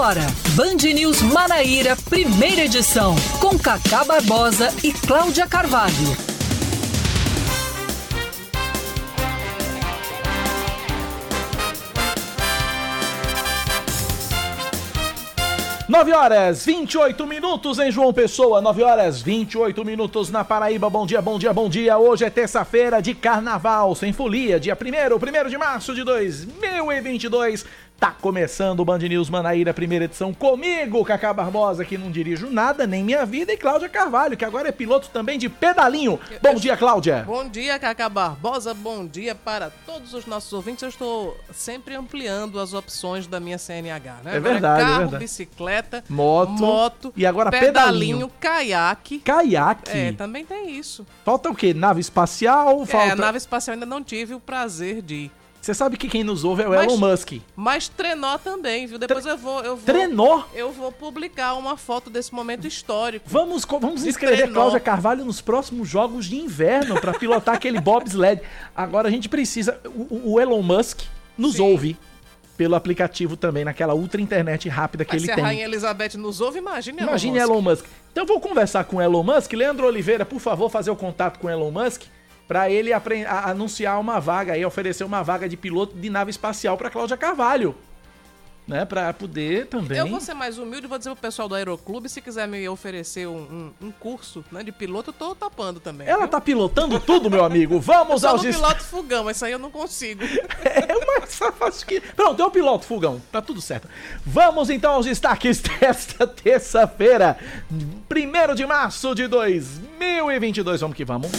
Agora, Band News Manaíra, primeira edição, com Cacá Barbosa e Cláudia Carvalho. 9 horas 28 minutos em João Pessoa, 9 horas 28 minutos na Paraíba. Bom dia, bom dia, bom dia. Hoje é terça-feira de carnaval, sem folia, dia 1 1 de março de 2022. Tá começando o Band News Manaíra, primeira edição, comigo, Cacá Barbosa, que não dirijo nada, nem minha vida, e Cláudia Carvalho, que agora é piloto também de pedalinho. Bom dia, Cláudia. Bom dia, Cacá Barbosa, bom dia para todos os nossos ouvintes. Eu estou sempre ampliando as opções da minha CNH, né? É verdade, carro, é verdade. bicicleta, moto, moto e agora pedalinho, pedalinho. caiaque. Caiaque. É, também tem isso. Falta o quê? Nave espacial? Falta... É, nave espacial ainda não tive o prazer de ir. Você sabe que quem nos ouve é o Mas- Elon Musk. Mas trenó também, viu? Depois eu vou, eu vou. Trenó? Eu vou publicar uma foto desse momento histórico. Vamos, vamos inscrever trenó. Cláudia Carvalho nos próximos jogos de inverno para pilotar aquele bobsled. Agora a gente precisa. O, o Elon Musk nos Sim. ouve pelo aplicativo também, naquela ultra internet rápida que Mas ele se a tem. Rainha Elizabeth nos ouve, imagine Elon Imagine Musk. Elon Musk. Então eu vou conversar com o Elon Musk. Leandro Oliveira, por favor, fazer o contato com o Elon Musk para ele anunciar uma vaga aí, oferecer uma vaga de piloto de nave espacial para Cláudia Carvalho. Né, para poder também. Eu vou ser mais humilde e vou dizer pro pessoal do Aeroclube, se quiser me oferecer um, um- um curso né, de piloto, eu tô topando também. Ela viu? tá pilotando tudo, meu amigo. Vamos Só aos dest- piloto fogão, isso aí eu não consigo. É o mais fácil que. Pronto, é o piloto, fogão. Tá tudo certo. Vamos então aos destaques desta terça-feira, 1 de março de 2022. Vamos que vamos.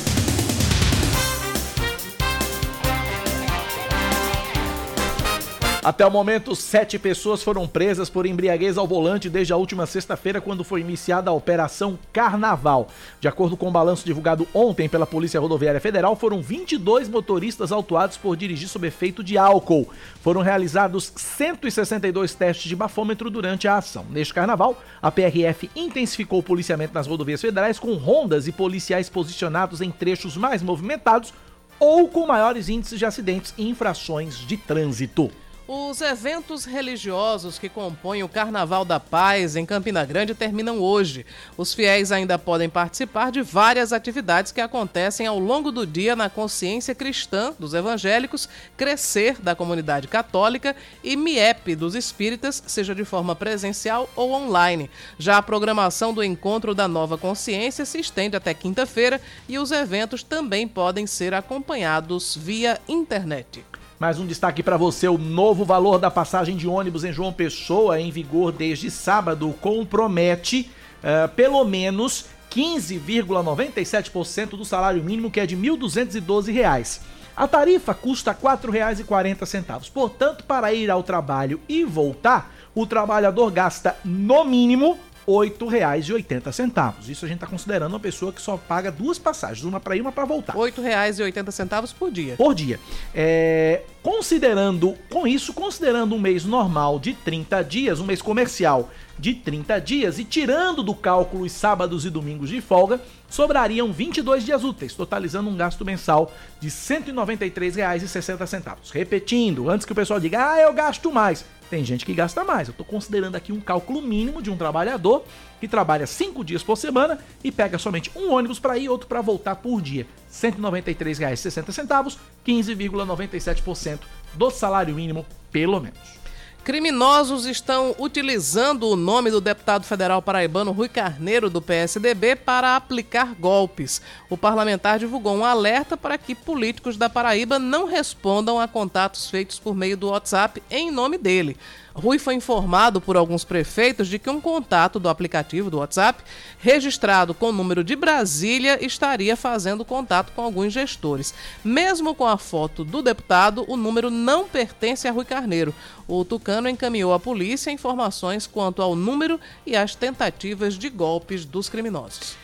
Até o momento, sete pessoas foram presas por embriaguez ao volante desde a última sexta-feira, quando foi iniciada a Operação Carnaval. De acordo com o balanço divulgado ontem pela Polícia Rodoviária Federal, foram 22 motoristas autuados por dirigir sob efeito de álcool. Foram realizados 162 testes de bafômetro durante a ação. Neste carnaval, a PRF intensificou o policiamento nas rodovias federais com rondas e policiais posicionados em trechos mais movimentados ou com maiores índices de acidentes e infrações de trânsito. Os eventos religiosos que compõem o Carnaval da Paz em Campina Grande terminam hoje. Os fiéis ainda podem participar de várias atividades que acontecem ao longo do dia na consciência cristã dos evangélicos, Crescer da comunidade católica e MIEP dos espíritas, seja de forma presencial ou online. Já a programação do Encontro da Nova Consciência se estende até quinta-feira e os eventos também podem ser acompanhados via internet. Mais um destaque para você: o novo valor da passagem de ônibus em João Pessoa, em vigor desde sábado, compromete eh, pelo menos 15,97% do salário mínimo, que é de 1.212 reais. A tarifa custa R$ 4,40. Portanto, para ir ao trabalho e voltar, o trabalhador gasta no mínimo R$ 8,80. Isso a gente está considerando uma pessoa que só paga duas passagens, uma para ir e uma para voltar R$ 8,80 por dia. por dia. É, considerando, com isso, considerando um mês normal de 30 dias, um mês comercial de 30 dias e tirando do cálculo os sábados e domingos de folga, sobrariam 22 dias úteis, totalizando um gasto mensal de R$ 193,60. Repetindo, antes que o pessoal diga, ah, eu gasto mais. Tem gente que gasta mais. Eu estou considerando aqui um cálculo mínimo de um trabalhador que trabalha 5 dias por semana e pega somente um ônibus para ir e outro para voltar por dia. R$ 193,60, 15,97% do salário mínimo, pelo menos. Criminosos estão utilizando o nome do deputado federal paraibano Rui Carneiro, do PSDB, para aplicar golpes. O parlamentar divulgou um alerta para que políticos da Paraíba não respondam a contatos feitos por meio do WhatsApp em nome dele. Rui foi informado por alguns prefeitos de que um contato do aplicativo do WhatsApp, registrado com o número de Brasília, estaria fazendo contato com alguns gestores. Mesmo com a foto do deputado, o número não pertence a Rui Carneiro. O Tucano encaminhou à polícia informações quanto ao número e às tentativas de golpes dos criminosos.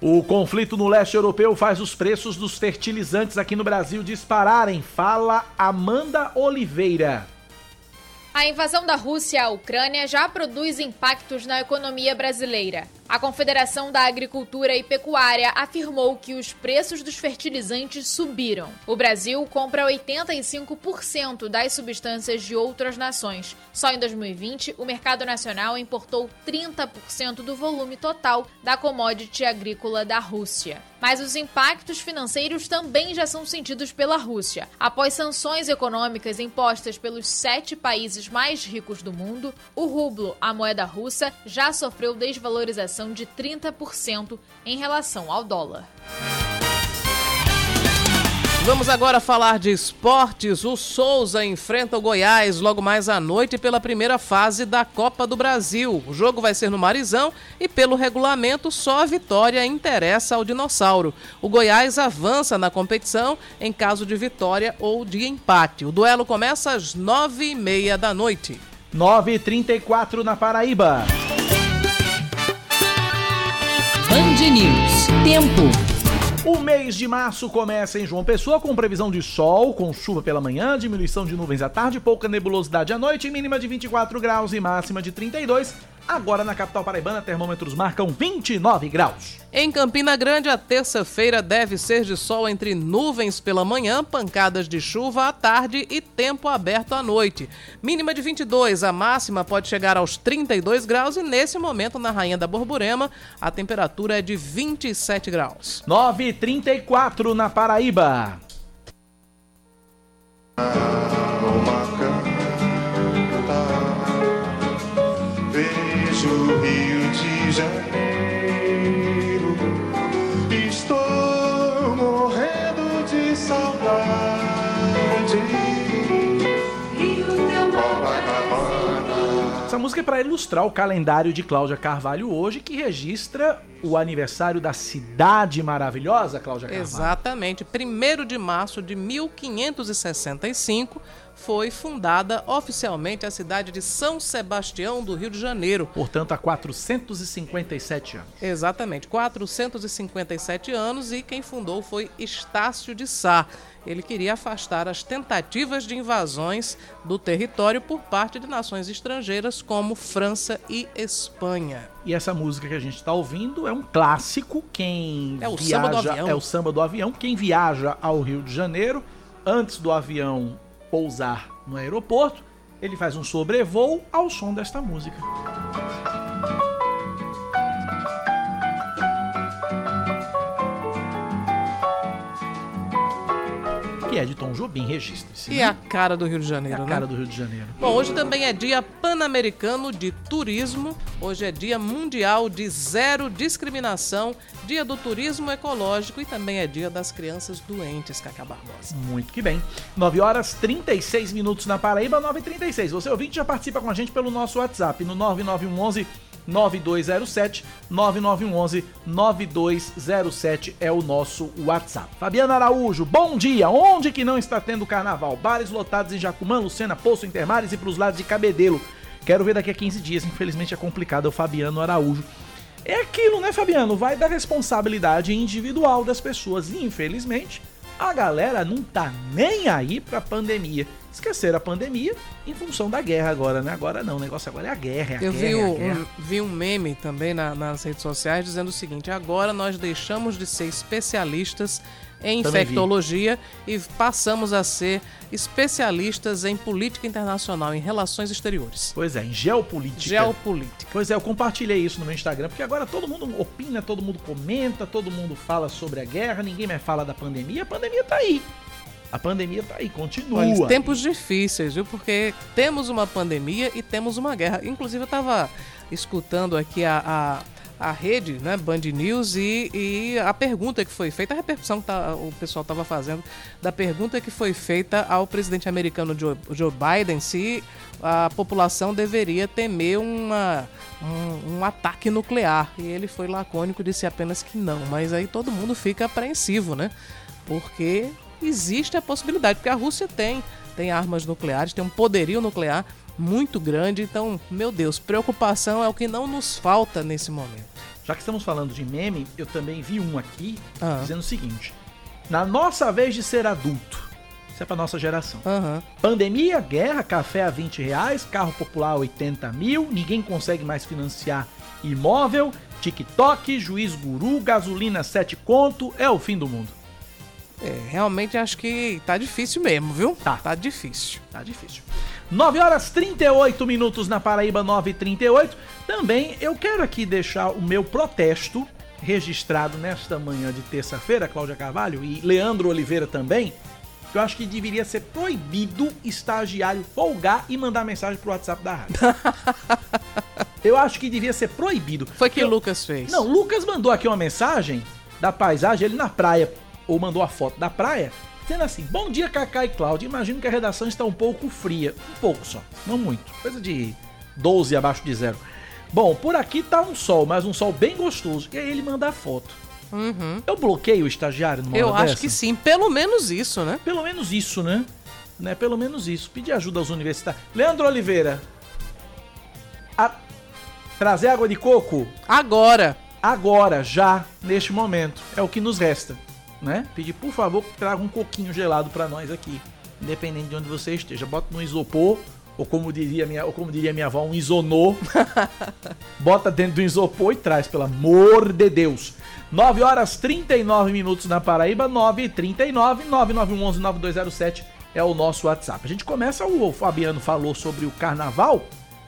O conflito no leste europeu faz os preços dos fertilizantes aqui no Brasil dispararem. Fala Amanda Oliveira. A invasão da Rússia à Ucrânia já produz impactos na economia brasileira. A Confederação da Agricultura e Pecuária afirmou que os preços dos fertilizantes subiram. O Brasil compra 85% das substâncias de outras nações. Só em 2020, o mercado nacional importou 30% do volume total da commodity agrícola da Rússia. Mas os impactos financeiros também já são sentidos pela Rússia. Após sanções econômicas impostas pelos sete países mais ricos do mundo, o rublo, a moeda russa, já sofreu desvalorização de 30% em relação ao dólar. Vamos agora falar de esportes. O Souza enfrenta o Goiás logo mais à noite pela primeira fase da Copa do Brasil. O jogo vai ser no Marizão e, pelo regulamento, só a vitória interessa ao Dinossauro. O Goiás avança na competição em caso de vitória ou de empate. O duelo começa às nove e meia da noite. 9h34 na Paraíba. Band News. Tempo. O mês de março começa em João Pessoa com previsão de sol, com chuva pela manhã, diminuição de nuvens à tarde, pouca nebulosidade à noite, mínima de 24 graus e máxima de 32. Agora na capital paraibana, termômetros marcam 29 graus. Em Campina Grande, a terça-feira deve ser de sol entre nuvens pela manhã, pancadas de chuva à tarde e tempo aberto à noite. Mínima de 22, a máxima pode chegar aos 32 graus e nesse momento na Rainha da Borborema a temperatura é de 27 graus. 9h34 na Paraíba. Vejo o Rio de Janeiro, estou morrendo de saudade. Copacabana. Essa música é para ilustrar o calendário de Cláudia Carvalho hoje, que registra o aniversário da cidade maravilhosa, Cláudia Carvalho. Exatamente. 1 de março de 1565 foi fundada oficialmente a cidade de São Sebastião do Rio de Janeiro. Portanto, há 457 anos. Exatamente, 457 anos e quem fundou foi Estácio de Sá. Ele queria afastar as tentativas de invasões do território por parte de nações estrangeiras como França e Espanha. E essa música que a gente está ouvindo é um clássico. Quem É o viaja, samba do avião. É o samba do avião. Quem viaja ao Rio de Janeiro, antes do avião pousar no aeroporto, ele faz um sobrevoo ao som desta música. É de Tom Jobim, registre-se. E né? a cara do Rio de É Janeiro, a né? cara do Rio de Janeiro. Bom, hoje também é Dia Pan-Americano de Turismo. Hoje é Dia Mundial de Zero Discriminação, Dia do Turismo Ecológico e também é Dia das Crianças Doentes, Cacá Barbosa. Muito que bem. 9 horas 36 minutos na Paraíba, 9 e 36 Você ouvinte já participa com a gente pelo nosso WhatsApp no 9911 9207 9911 9207 é o nosso WhatsApp. Fabiana Araújo, bom dia. Onde que não está tendo carnaval? Bares lotados em Jacumã, Lucena, Poço, Intermares e pros lados de Cabedelo. Quero ver daqui a 15 dias, infelizmente é complicado, é o Fabiano Araújo. É aquilo, né, Fabiano? Vai da responsabilidade individual das pessoas. E, infelizmente, a galera não tá nem aí pra pandemia. Esqueceram a pandemia em função da guerra agora, né? Agora não, o negócio agora é a guerra, é a Eu guerra, vi, é a um, guerra. vi um meme também na- nas redes sociais dizendo o seguinte: agora nós deixamos de ser especialistas em Também vi. infectologia e passamos a ser especialistas em política internacional, em relações exteriores. Pois é, em geopolítica. Geopolítica. Pois é, eu compartilhei isso no meu Instagram, porque agora todo mundo opina, todo mundo comenta, todo mundo fala sobre a guerra, ninguém mais fala da pandemia. A pandemia tá aí. A pandemia tá aí, continua. Olha, tempos difíceis, viu? Porque temos uma pandemia e temos uma guerra. Inclusive, eu estava escutando aqui a, a, a rede, né, Band News, e, e a pergunta que foi feita, a repercussão que tá- o pessoal estava fazendo, da pergunta que foi feita ao presidente americano Joe, Joe Biden se a população deveria temer uma, um, um ataque nuclear. E ele foi lacônico e disse apenas que não. Mas aí todo mundo fica apreensivo, né? Porque existe a possibilidade, porque a Rússia tem, tem armas nucleares, tem um poderio nuclear muito grande, então, meu Deus, preocupação é o que não nos falta nesse momento. Já que estamos falando de meme, eu também vi um aqui Ah. dizendo o seguinte: Na nossa vez de ser adulto, isso é pra nossa geração. Aham. Pandemia, guerra, café a 20 reais, carro popular a 80 mil, ninguém consegue mais financiar imóvel, TikTok, Juiz Guru, gasolina 7 conto, é o fim do mundo. É, realmente acho que tá difícil mesmo, viu? Tá. Tá difícil. Tá difícil. 9 horas 38 minutos na Paraíba, 9 e 38 Também eu quero aqui deixar o meu protesto registrado nesta manhã de terça-feira, Cláudia Carvalho e Leandro Oliveira também. que Eu acho que deveria ser proibido estagiário folgar e mandar mensagem pro WhatsApp da rádio. eu acho que devia ser proibido. Foi que Eu- o Lucas fez. Não, o Lucas mandou aqui uma mensagem da paisagem, ele na praia, ou mandou a foto da praia, dizendo assim: Bom dia, Cacá e Cláudia. Imagino que a redação está um pouco fria. Um pouco só, não muito. Coisa de 12 abaixo de zero. Bom, por aqui tá um sol, mas um sol bem gostoso. E aí ele manda a foto. Uhum. Eu bloqueio o estagiário numa Eu acho dessa? que sim. Pelo menos isso, né? Pelo menos isso, né? né? Pelo menos isso. Pedir ajuda aos universitários. Leandro Oliveira. a- Trazer água de coco Agora. agora, já, neste momento. É o que nos resta, né? Pedir, por favor, que traga um coquinho gelado pra nós aqui, independente de onde você esteja. Bota no isopor, ou como diria minha, ou como diria minha avó, um isonô. Bota dentro do isopor e traz, pelo amor de Deus. 9 horas 39 minutos na Paraíba, 9 e 39 9911 9207 é o nosso WhatsApp. A gente começa, o Fabiano falou sobre o carnaval,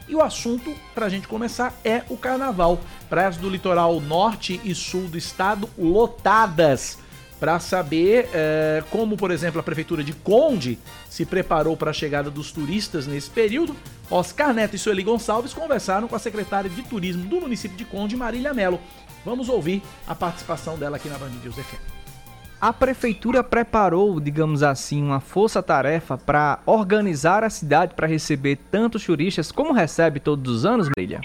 e o assunto, pra gente começar, é o carnaval. Praias do litoral norte e sul do estado lotadas. Pra saber eh, como, por exemplo, a prefeitura de Conde se preparou para a chegada dos turistas nesse período, Oscar Neto e Sueli Gonçalves conversaram com a secretária de turismo do município de Conde, Marília Melo. Vamos ouvir a participação dela aqui na Band News FM. A prefeitura preparou, digamos assim, uma força-tarefa para organizar a cidade para receber tantos turistas como recebe todos os anos, Brilha?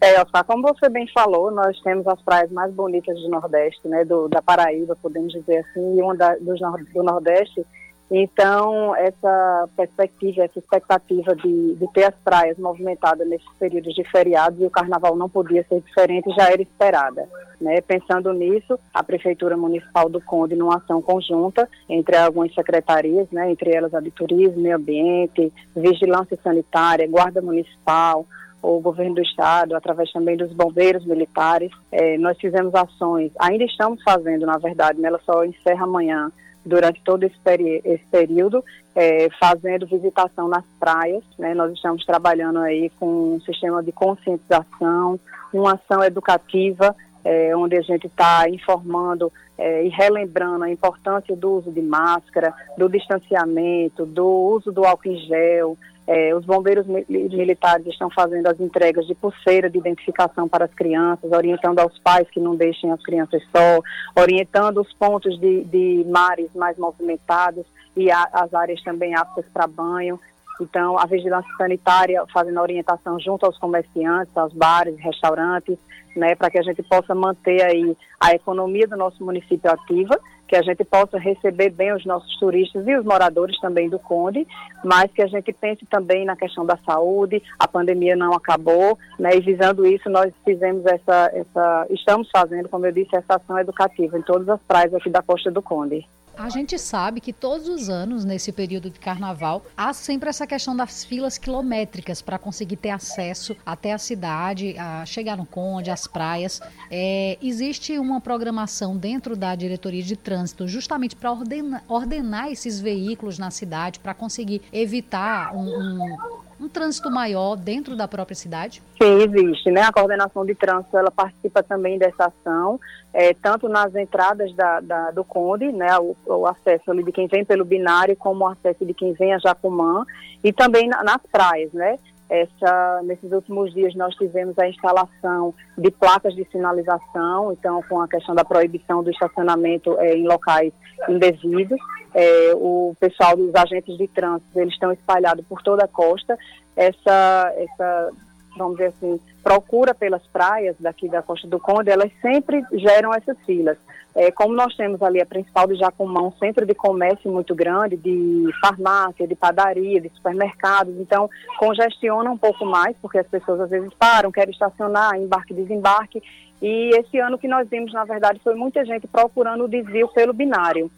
É, Oscar, como você bem falou, nós temos as praias mais bonitas do Nordeste, né, do, da Paraíba, podemos dizer assim, e uma da, dos do Nordeste. Então, essa perspectiva, essa expectativa de, de ter as praias movimentadas nesses períodos de feriados e o carnaval não podia ser diferente, já era esperada. Né? Pensando nisso, a Prefeitura Municipal do Conde, numa ação conjunta entre algumas secretarias, né, entre elas a de Turismo, Meio Ambiente, Vigilância Sanitária, Guarda Municipal, o governo do estado, através também dos bombeiros militares, eh, nós fizemos ações, ainda estamos fazendo, na verdade, né, ela só encerra amanhã, durante todo esse, peri- esse período, eh, fazendo visitação nas praias, né, nós estamos trabalhando aí com um sistema de conscientização, uma ação educativa, eh, onde a gente está informando eh, e relembrando a importância do uso de máscara, do distanciamento, do uso do álcool em gel, eh, os bombeiros mi- militares estão fazendo as entregas de pulseira de identificação para as crianças, orientando aos pais que não deixem as crianças só, orientando os pontos de, de mares mais movimentados e a- as áreas também aptas para banho. Então, a vigilância sanitária fazendo orientação junto aos comerciantes, aos bares, restaurantes, né, para que a gente possa manter aí a economia do nosso município ativa, que a gente possa receber bem os nossos turistas e os moradores também do Conde, mas que a gente pense também na questão da saúde, a pandemia não acabou, né, e visando isso nós fizemos essa, essa, estamos fazendo, como eu disse, essa ação educativa em todas as praias aqui da Costa do Conde. A gente sabe que todos os anos, nesse período de carnaval, há sempre essa questão das filas quilométricas para conseguir ter acesso até a cidade, a chegar no Conde, às praias. É, existe uma programação dentro da diretoria de trânsito justamente para ordena- ordenar esses veículos na cidade, para conseguir evitar um, um- um trânsito maior dentro da própria cidade? Sim, existe, né? A coordenação de trânsito, ela participa também dessa ação, eh, tanto nas entradas da, da- do Conde, né? O, o acesso de quem vem pelo binário, como o acesso de quem vem a Jacumã, e também na- nas praias, né? Essa, nesses últimos dias nós tivemos a instalação de placas de sinalização, então com a questão da proibição do estacionamento eh, em locais indevidos. Eh, o pessoal dos agentes de trânsito, eles estão espalhados por toda a costa. Essa, essa vamos dizer assim, procura pelas praias daqui da Costa do Conde, elas sempre geram essas filas. É, como nós temos ali a principal de Jacumã, um centro de comércio muito grande, de farmácia, de padaria, de supermercados, então congestiona um pouco mais, porque as pessoas às vezes param, querem estacionar, embarque, desembarque, e esse ano que nós vimos, na verdade, foi muita gente procurando o desvio pelo binário.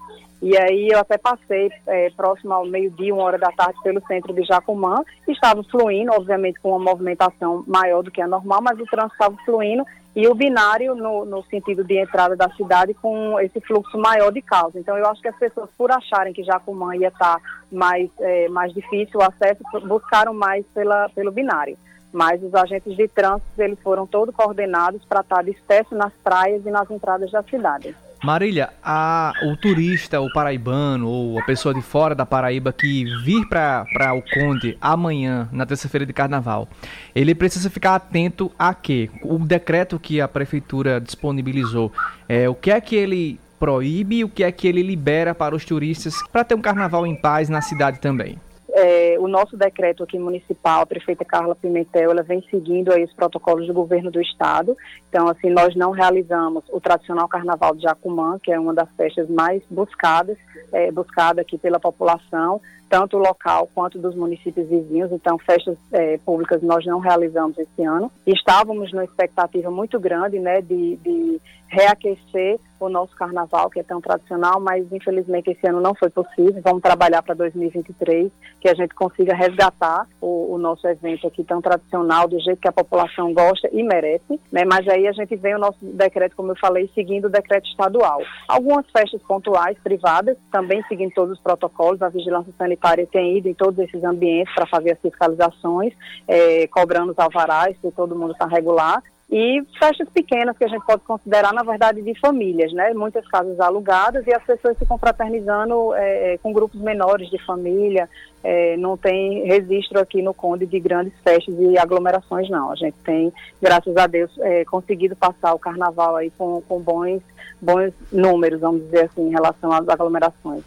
E aí eu até passei é, próximo ao meio-dia, uma hora da tarde, pelo centro de Jacumã. Estava fluindo, obviamente, com uma movimentação maior do que a normal, mas o trânsito estava fluindo e o binário no, no, sentido de entrada da cidade com esse fluxo maior de carros. Então eu acho que as pessoas, por acharem que Jacumã ia estar mais, é, mais difícil o acesso, buscaram mais pela, pelo binário. Mas os agentes de trânsito, eles foram todos coordenados para estar dispersos nas praias e nas entradas da cidade. Marília, a, o turista, o paraibano ou a pessoa de fora da Paraíba que vir para o Conde amanhã, na terça-feira de carnaval, ele precisa ficar atento a quê? O decreto que a prefeitura disponibilizou, é, o que é que ele proíbe e o que é que ele libera para os turistas para ter um carnaval em paz na cidade também? É, o nosso decreto aqui municipal, a prefeita Carla Pimentel, ela vem seguindo aí os protocolos do governo do estado. Então, assim, nós não realizamos o tradicional Carnaval de Jacumã, que é uma das festas mais buscadas, é, buscada aqui pela população, tanto local quanto dos municípios vizinhos. Então, festas é, públicas nós não realizamos esse ano. Estávamos numa expectativa muito grande, né, de, de reaquecer o nosso carnaval, que é tão tradicional, mas infelizmente esse ano não foi possível. Vamos trabalhar para 2023, que a gente consiga resgatar o, o, nosso evento aqui tão tradicional, do jeito que a população gosta e merece. Né? Mas aí a gente vem o nosso decreto, como eu falei, seguindo o decreto estadual. Algumas festas pontuais, privadas, também seguindo todos os protocolos. A vigilância sanitária tem ido em todos esses ambientes para fazer as fiscalizações, é, cobrando os alvarás, se todo mundo está regular e festas pequenas que a gente pode considerar, na verdade, de famílias, né? Muitas casas alugadas e as pessoas se confraternizando é, com grupos menores de família. É, não tem registro aqui no Conde de grandes festas e aglomerações, não. A gente tem, graças a Deus, é, conseguido passar o carnaval aí com, com bons, bons números, vamos dizer assim, em relação às aglomerações.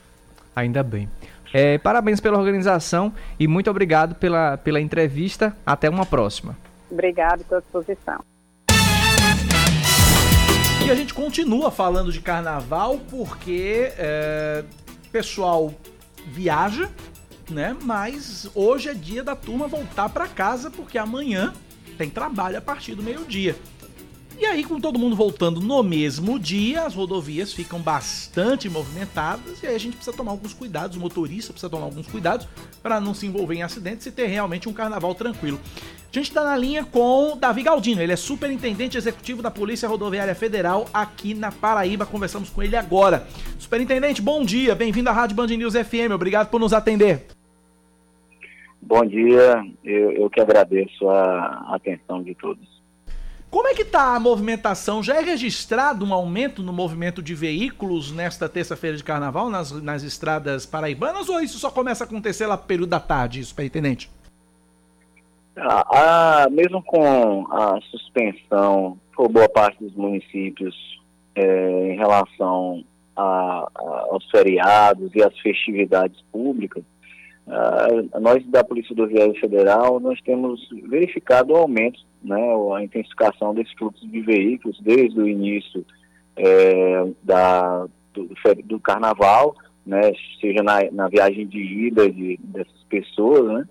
Ainda bem. É, parabéns pela organização e muito obrigado pela, pela entrevista. Até uma próxima. Obrigado, estou à disposição. E a gente continua falando de carnaval porque é, pessoal viaja, né? Mas hoje é dia da turma voltar para casa porque amanhã tem trabalho a partir do meio-dia. E aí, com todo mundo voltando no mesmo dia, as rodovias ficam bastante movimentadas e aí a gente precisa tomar alguns cuidados, o motorista precisa tomar alguns cuidados para não se envolver em acidentes e ter realmente um carnaval tranquilo. A gente está na linha com Davi Galdino, ele é superintendente executivo da Polícia Rodoviária Federal aqui na Paraíba. Conversamos com ele agora. Superintendente, bom dia, bem-vindo à Rádio Band News FM, obrigado por nos atender. Bom dia, eu, eu que agradeço a atenção de todos. Como é que está a movimentação? Já é registrado um aumento no movimento de veículos nesta terça-feira de carnaval nas, nas estradas paraibanas ou isso só começa a acontecer lá período da tarde, superintendente? Ah, ah, mesmo com a suspensão por boa parte dos municípios é, em relação a, a, aos feriados e às festividades públicas, ah, nós da Polícia Rodoviária Federal nós temos verificado o aumento né, a intensificação desse fluxo de veículos desde o início é, da, do, do, carnaval, né, seja na, na viagem de ida de, dessas pessoas, né,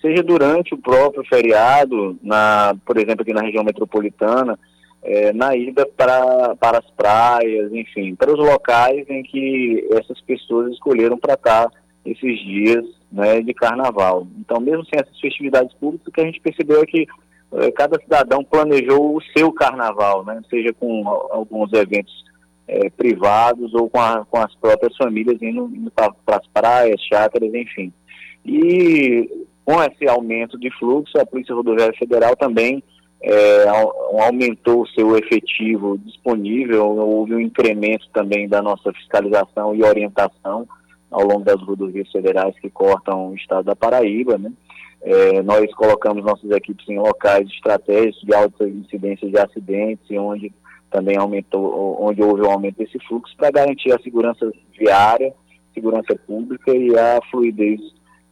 seja durante o próprio feriado, na, por exemplo, aqui na região metropolitana, é, na ida para, para as praias, enfim, para os locais em que essas pessoas escolheram para estar esses dias né, de carnaval. Então, mesmo sem essas festividades públicas, o que a gente percebeu é que cada cidadão planejou o seu carnaval, né? seja com alguns eventos é, privados ou com, a, com, as próprias famílias indo, indo para as praias, chácaras, enfim. E com esse aumento de fluxo, a Polícia Rodoviária Federal também é, aumentou o seu efetivo disponível, houve um incremento também da nossa fiscalização e orientação ao longo das rodovias federais que cortam o estado da Paraíba, né? É, nós colocamos nossas equipes em locais estratégicos de alta incidência de acidentes, onde também aumentou, onde houve um aumento desse fluxo, para garantir a segurança viária, segurança pública e a fluidez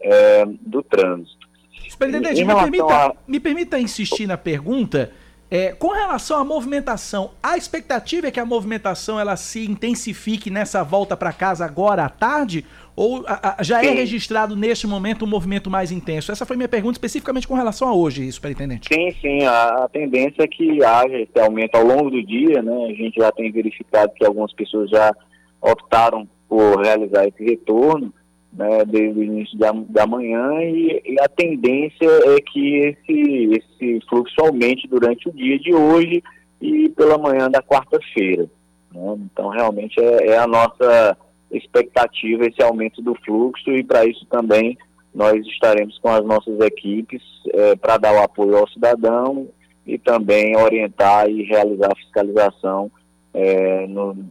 é, do trânsito. Superintendente, me permita, a... me permita insistir na pergunta. É, com relação à movimentação, a expectativa é que a movimentação ela se intensifique nessa volta para casa agora à tarde? Ou a, a, já é sim. é registrado neste momento um movimento mais intenso? Essa foi minha pergunta especificamente com relação a hoje, superintendente. Sim, sim. A, a, tendência é que haja esse aumento ao longo do dia, né? A gente já tem verificado que algumas pessoas já optaram por realizar esse retorno, né, desde o início da, da manhã e, e, a tendência é que esse, esse fluxo aumente durante o dia de hoje e pela manhã da quarta-feira. Né? Então, realmente é, é, a nossa expectativa esse aumento do fluxo e para isso também nós estaremos com as nossas equipes é, para dar o apoio ao cidadão e também orientar e realizar a fiscalização é,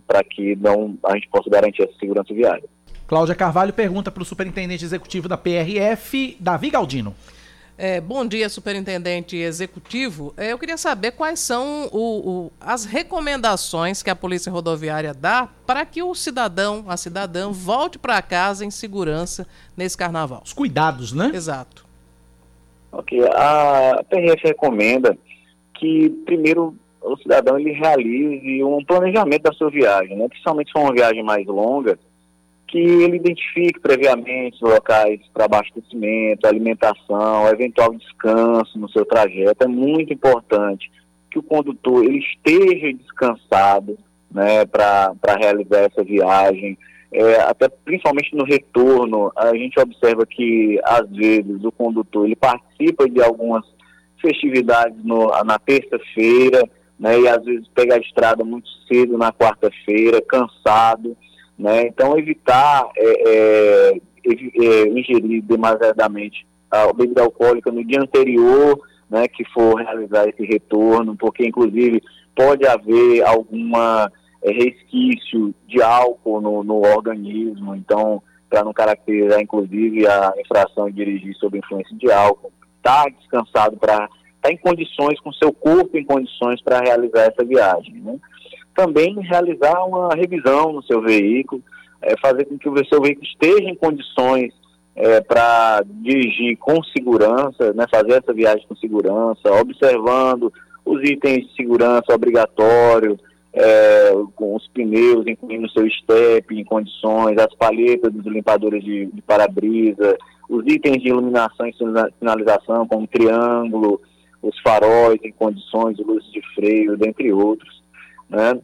para que não, a gente possa garantir essa segurança viária. Cláudia Carvalho pergunta para o superintendente executivo da PRF, Davi Galdino. É, bom dia, superintendente executivo. É, eu queria saber quais são o, o, as recomendações que a Polícia Rodoviária dá para que o cidadão, a cidadã, volte para casa em segurança nesse carnaval. Os cuidados, né? Exato. Ok. A PRF recomenda que, primeiro, o cidadão ele realize um planejamento da sua viagem, né? principalmente se for uma viagem mais longa que ele identifique previamente locais para abastecimento, alimentação, eventual descanso no seu trajeto. É muito importante que o condutor ele esteja descansado né, para realizar essa viagem. É, até principalmente no retorno, a gente observa que às vezes o condutor ele participa de algumas festividades no, na terça-feira, né, e às vezes pega a estrada muito cedo na quarta-feira, cansado. Né? Então, evitar é, é, é, ingerir demasiadamente a bebida alcoólica no dia anterior, né, que for realizar esse retorno, porque inclusive pode haver alguma é, resquício de álcool no, no organismo, então para não caracterizar inclusive a infração de dirigir sob influência de álcool, estar tá descansado para estar tá em condições, com seu corpo em condições para realizar essa viagem. Né? Também realizar uma revisão no seu veículo, é, fazer com que o seu veículo esteja em condições é, para dirigir com segurança, né, fazer essa viagem com segurança, observando os itens de segurança obrigatórios, é, com os pneus, incluindo o seu step em condições, as palhetas dos limpadores de, de para-brisa, os itens de iluminação e sinalização, como triângulo, os faróis em condições, luzes de freio, dentre outros né?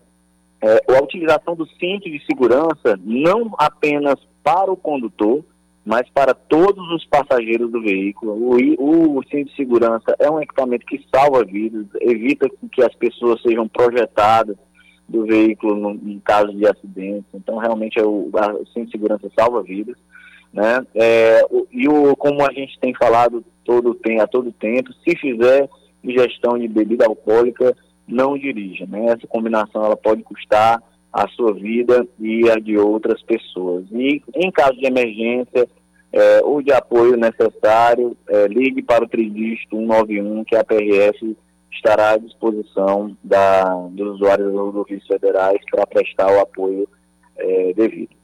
É, a utilização do cinto de segurança não apenas para o condutor, mas para todos os passageiros do veículo. O, o, cinto de segurança é um equipamento que salva vidas, evita que as pessoas sejam projetadas do veículo no, em caso de acidentes. Então, realmente, é o, a, o cinto de segurança salva vidas. Né? É, o, e o, como a gente tem falado todo, tem, a todo tempo, se fizer ingestão de bebida alcoólica, não dirija. Né? Essa combinação ela pode custar a sua vida e a de outras pessoas. E em caso de emergência é, ou de apoio necessário, é, ligue para o tridígito 191, que a PRF estará à disposição da, dos usuários das rodovias federais para prestar o apoio é, devido.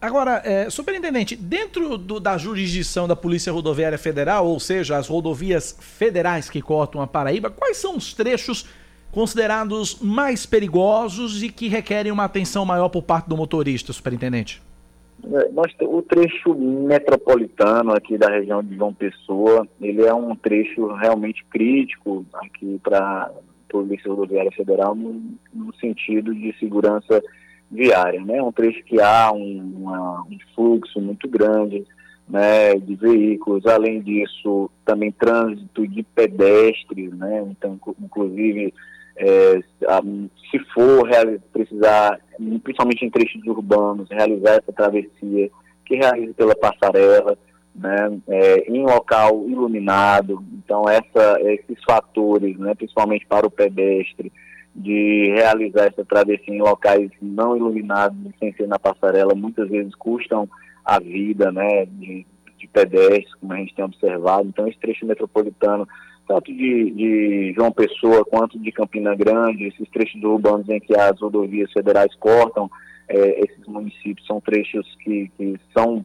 Agora, é, superintendente, dentro do, da jurisdição da Polícia Rodoviária Federal, ou seja, as rodovias federais que cortam a Paraíba, quais são os trechos considerados mais perigosos e que requerem uma atenção maior por parte do motorista, superintendente? É, nós, o trecho metropolitano aqui da região de João Pessoa, ele é um trecho realmente crítico aqui para a Polícia Rodoviária Federal no, no sentido de segurança viária, né? Um trecho que há um, uma, um fluxo muito grande, né, de veículos, além disso, também trânsito de pedestres, né? Então, inclusive, é, se for precisar, principalmente em trechos urbanos, realizar essa travessia, que realize pela passarela, né, é, em local iluminado. Então, essa, esses fatores, né, principalmente para o pedestre, de realizar essa travessia em locais não iluminados, sem ser na passarela, muitas vezes custam a vida né, de, de pedestres, como a gente tem observado. Então, esse trecho metropolitano, tanto de, de João Pessoa quanto de Campina Grande, esses trechos urbanos em que as rodovias federais cortam é, esses municípios, são trechos que, que são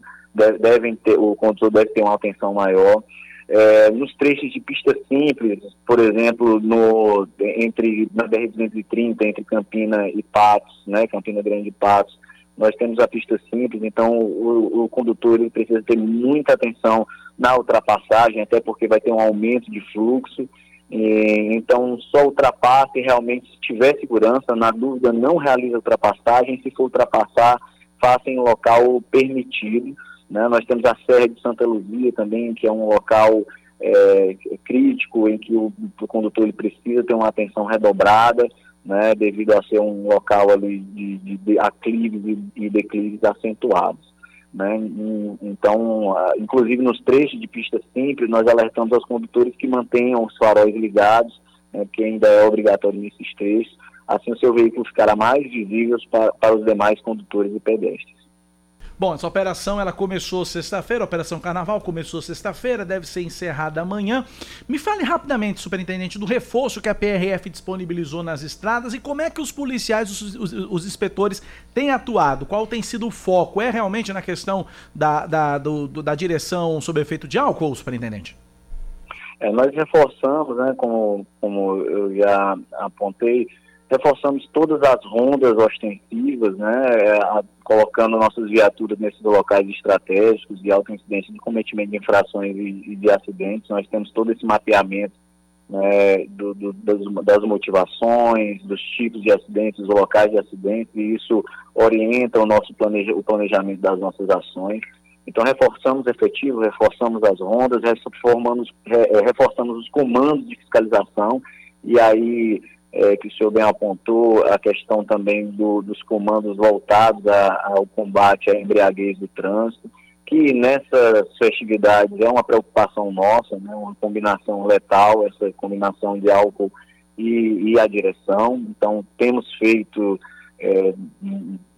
devem ter, o controle deve ter uma atenção maior. É, nos trechos de pista simples, por exemplo, no, entre, na BR-230, entre Campina e Patos, né, Campina Grande e Patos, nós temos a pista simples, então o, o condutor ele precisa ter muita atenção na ultrapassagem, até porque vai ter um aumento de fluxo. E, então, só ultrapasse realmente se tiver segurança. Na dúvida, não realize ultrapassagem. Se for ultrapassar, faça em local permitido. Né? Nós temos a Serra de Santa Luzia também, que é um local é, crítico em que o, o condutor ele precisa ter uma atenção redobrada, né, devido a ser um local ali de, de, de aclives e declives acentuados. Né? Então, inclusive nos trechos de pista simples, nós alertamos aos condutores que mantenham os faróis ligados, né, que ainda é obrigatório nesses trechos, assim o seu veículo ficará mais visível para, para os demais condutores e pedestres. Bom, essa operação ela começou sexta-feira, Operação Carnaval começou sexta-feira, deve ser encerrada amanhã. Me fale rapidamente, superintendente, do reforço que a PRF disponibilizou nas estradas e como é que os policiais, os, os, os inspetores têm atuado, qual tem sido o foco? É realmente na questão da, da, do, da direção sob efeito de álcool, superintendente? É, nós reforçamos, né, como, como eu já apontei, reforçamos todas as rondas ostensivas, né, a, colocando nossas viaturas nesses locais estratégicos de alta incidência de cometimento de infrações e, de acidentes. Nós temos todo esse mapeamento né, do, do, das, motivações, dos tipos de acidentes, dos locais de acidentes, e isso orienta o nosso planeja, o planejamento das nossas ações. Então, reforçamos efetivo, reforçamos as rondas, reforçamos os comandos de fiscalização, e aí é, que o senhor bem apontou, a questão também do, dos comandos voltados a, ao combate à embriaguez do trânsito, que nessas festividades é uma preocupação nossa, né, uma combinação letal, essa combinação de álcool e, e a direção. Então, temos feito é,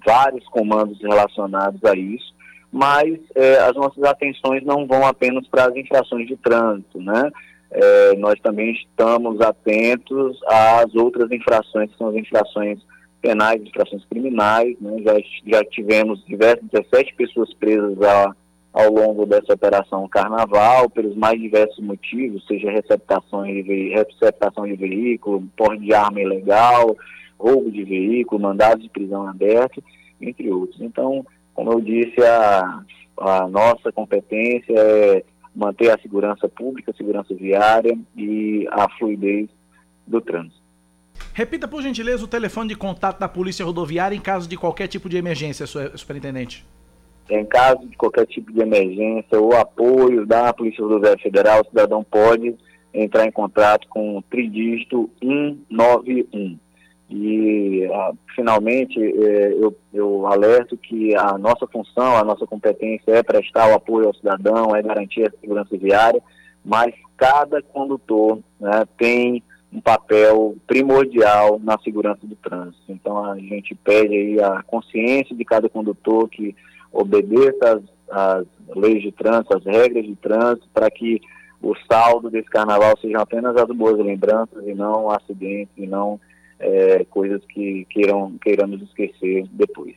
vários comandos relacionados a isso, mas é, as nossas atenções não vão apenas para as infrações de trânsito, né? É, nós também estamos atentos às outras infrações, que são as infrações penais, infrações criminais. Né? Já, já tivemos diversas, 17 pessoas presas a, ao longo dessa operação Carnaval, pelos mais diversos motivos, seja receptação de, receptação de veículo, porte de arma ilegal, roubo de veículo, mandados de prisão aberto, entre outros. Então, como eu disse, a, a nossa competência é manter a segurança pública, a segurança viária e a fluidez do trânsito. Repita, por gentileza, o telefone de contato da Polícia Rodoviária em caso de qualquer tipo de emergência, superintendente. Em caso de qualquer tipo de emergência ou apoio da Polícia Rodoviária Federal, o cidadão pode entrar em contato com o tridígito 191. E, ah, finalmente, eh, eu, eu alerto que a nossa função, a nossa competência é prestar o apoio ao cidadão, é garantir a segurança viária, mas cada condutor né, tem um papel primordial na segurança do trânsito. Então, a gente pede aí a consciência de cada condutor que obedeça às, às leis de trânsito, às regras de trânsito, para que o saldo desse carnaval sejam apenas as boas lembranças e não acidentes, e não é, coisas que queiram, queiramos esquecer depois.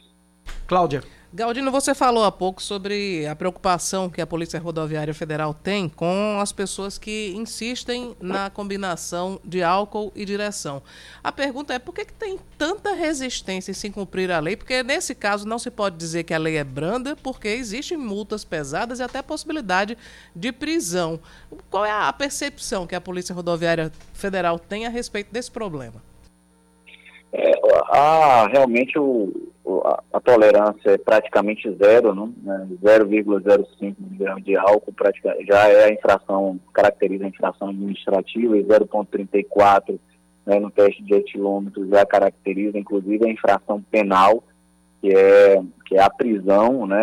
Cláudia. Galdino, você falou há pouco sobre a preocupação que a Polícia Rodoviária Federal tem com as pessoas que insistem na combinação de álcool e direção. A pergunta é por que, que tem tanta resistência em se cumprir a lei? Porque nesse caso não se pode dizer que a lei é branda, porque existem multas pesadas e até possibilidade de prisão. Qual é a percepção que a Polícia Rodoviária Federal tem a respeito desse problema? É, há realmente o, a, a, tolerância é praticamente zero, né? 0,05 miligrama de álcool pratica, já é a infração, caracteriza a infração administrativa, e 0,34 né, no teste de etilômetro já caracteriza, inclusive, a infração penal, que é, que é a prisão né,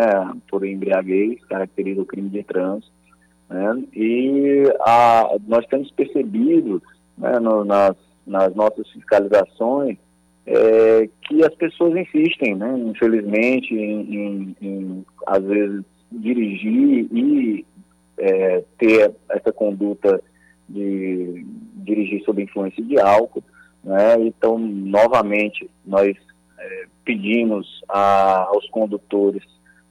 por embriaguez, caracteriza o crime de trânsito. Né? E a, nós temos percebido né, no, nas, nas nossas fiscalizações é, que as pessoas insistem, né, infelizmente, em, em, em às vezes dirigir e é, ter essa conduta de dirigir sob influência de álcool, né? Então, novamente, nós é, pedimos a, aos condutores,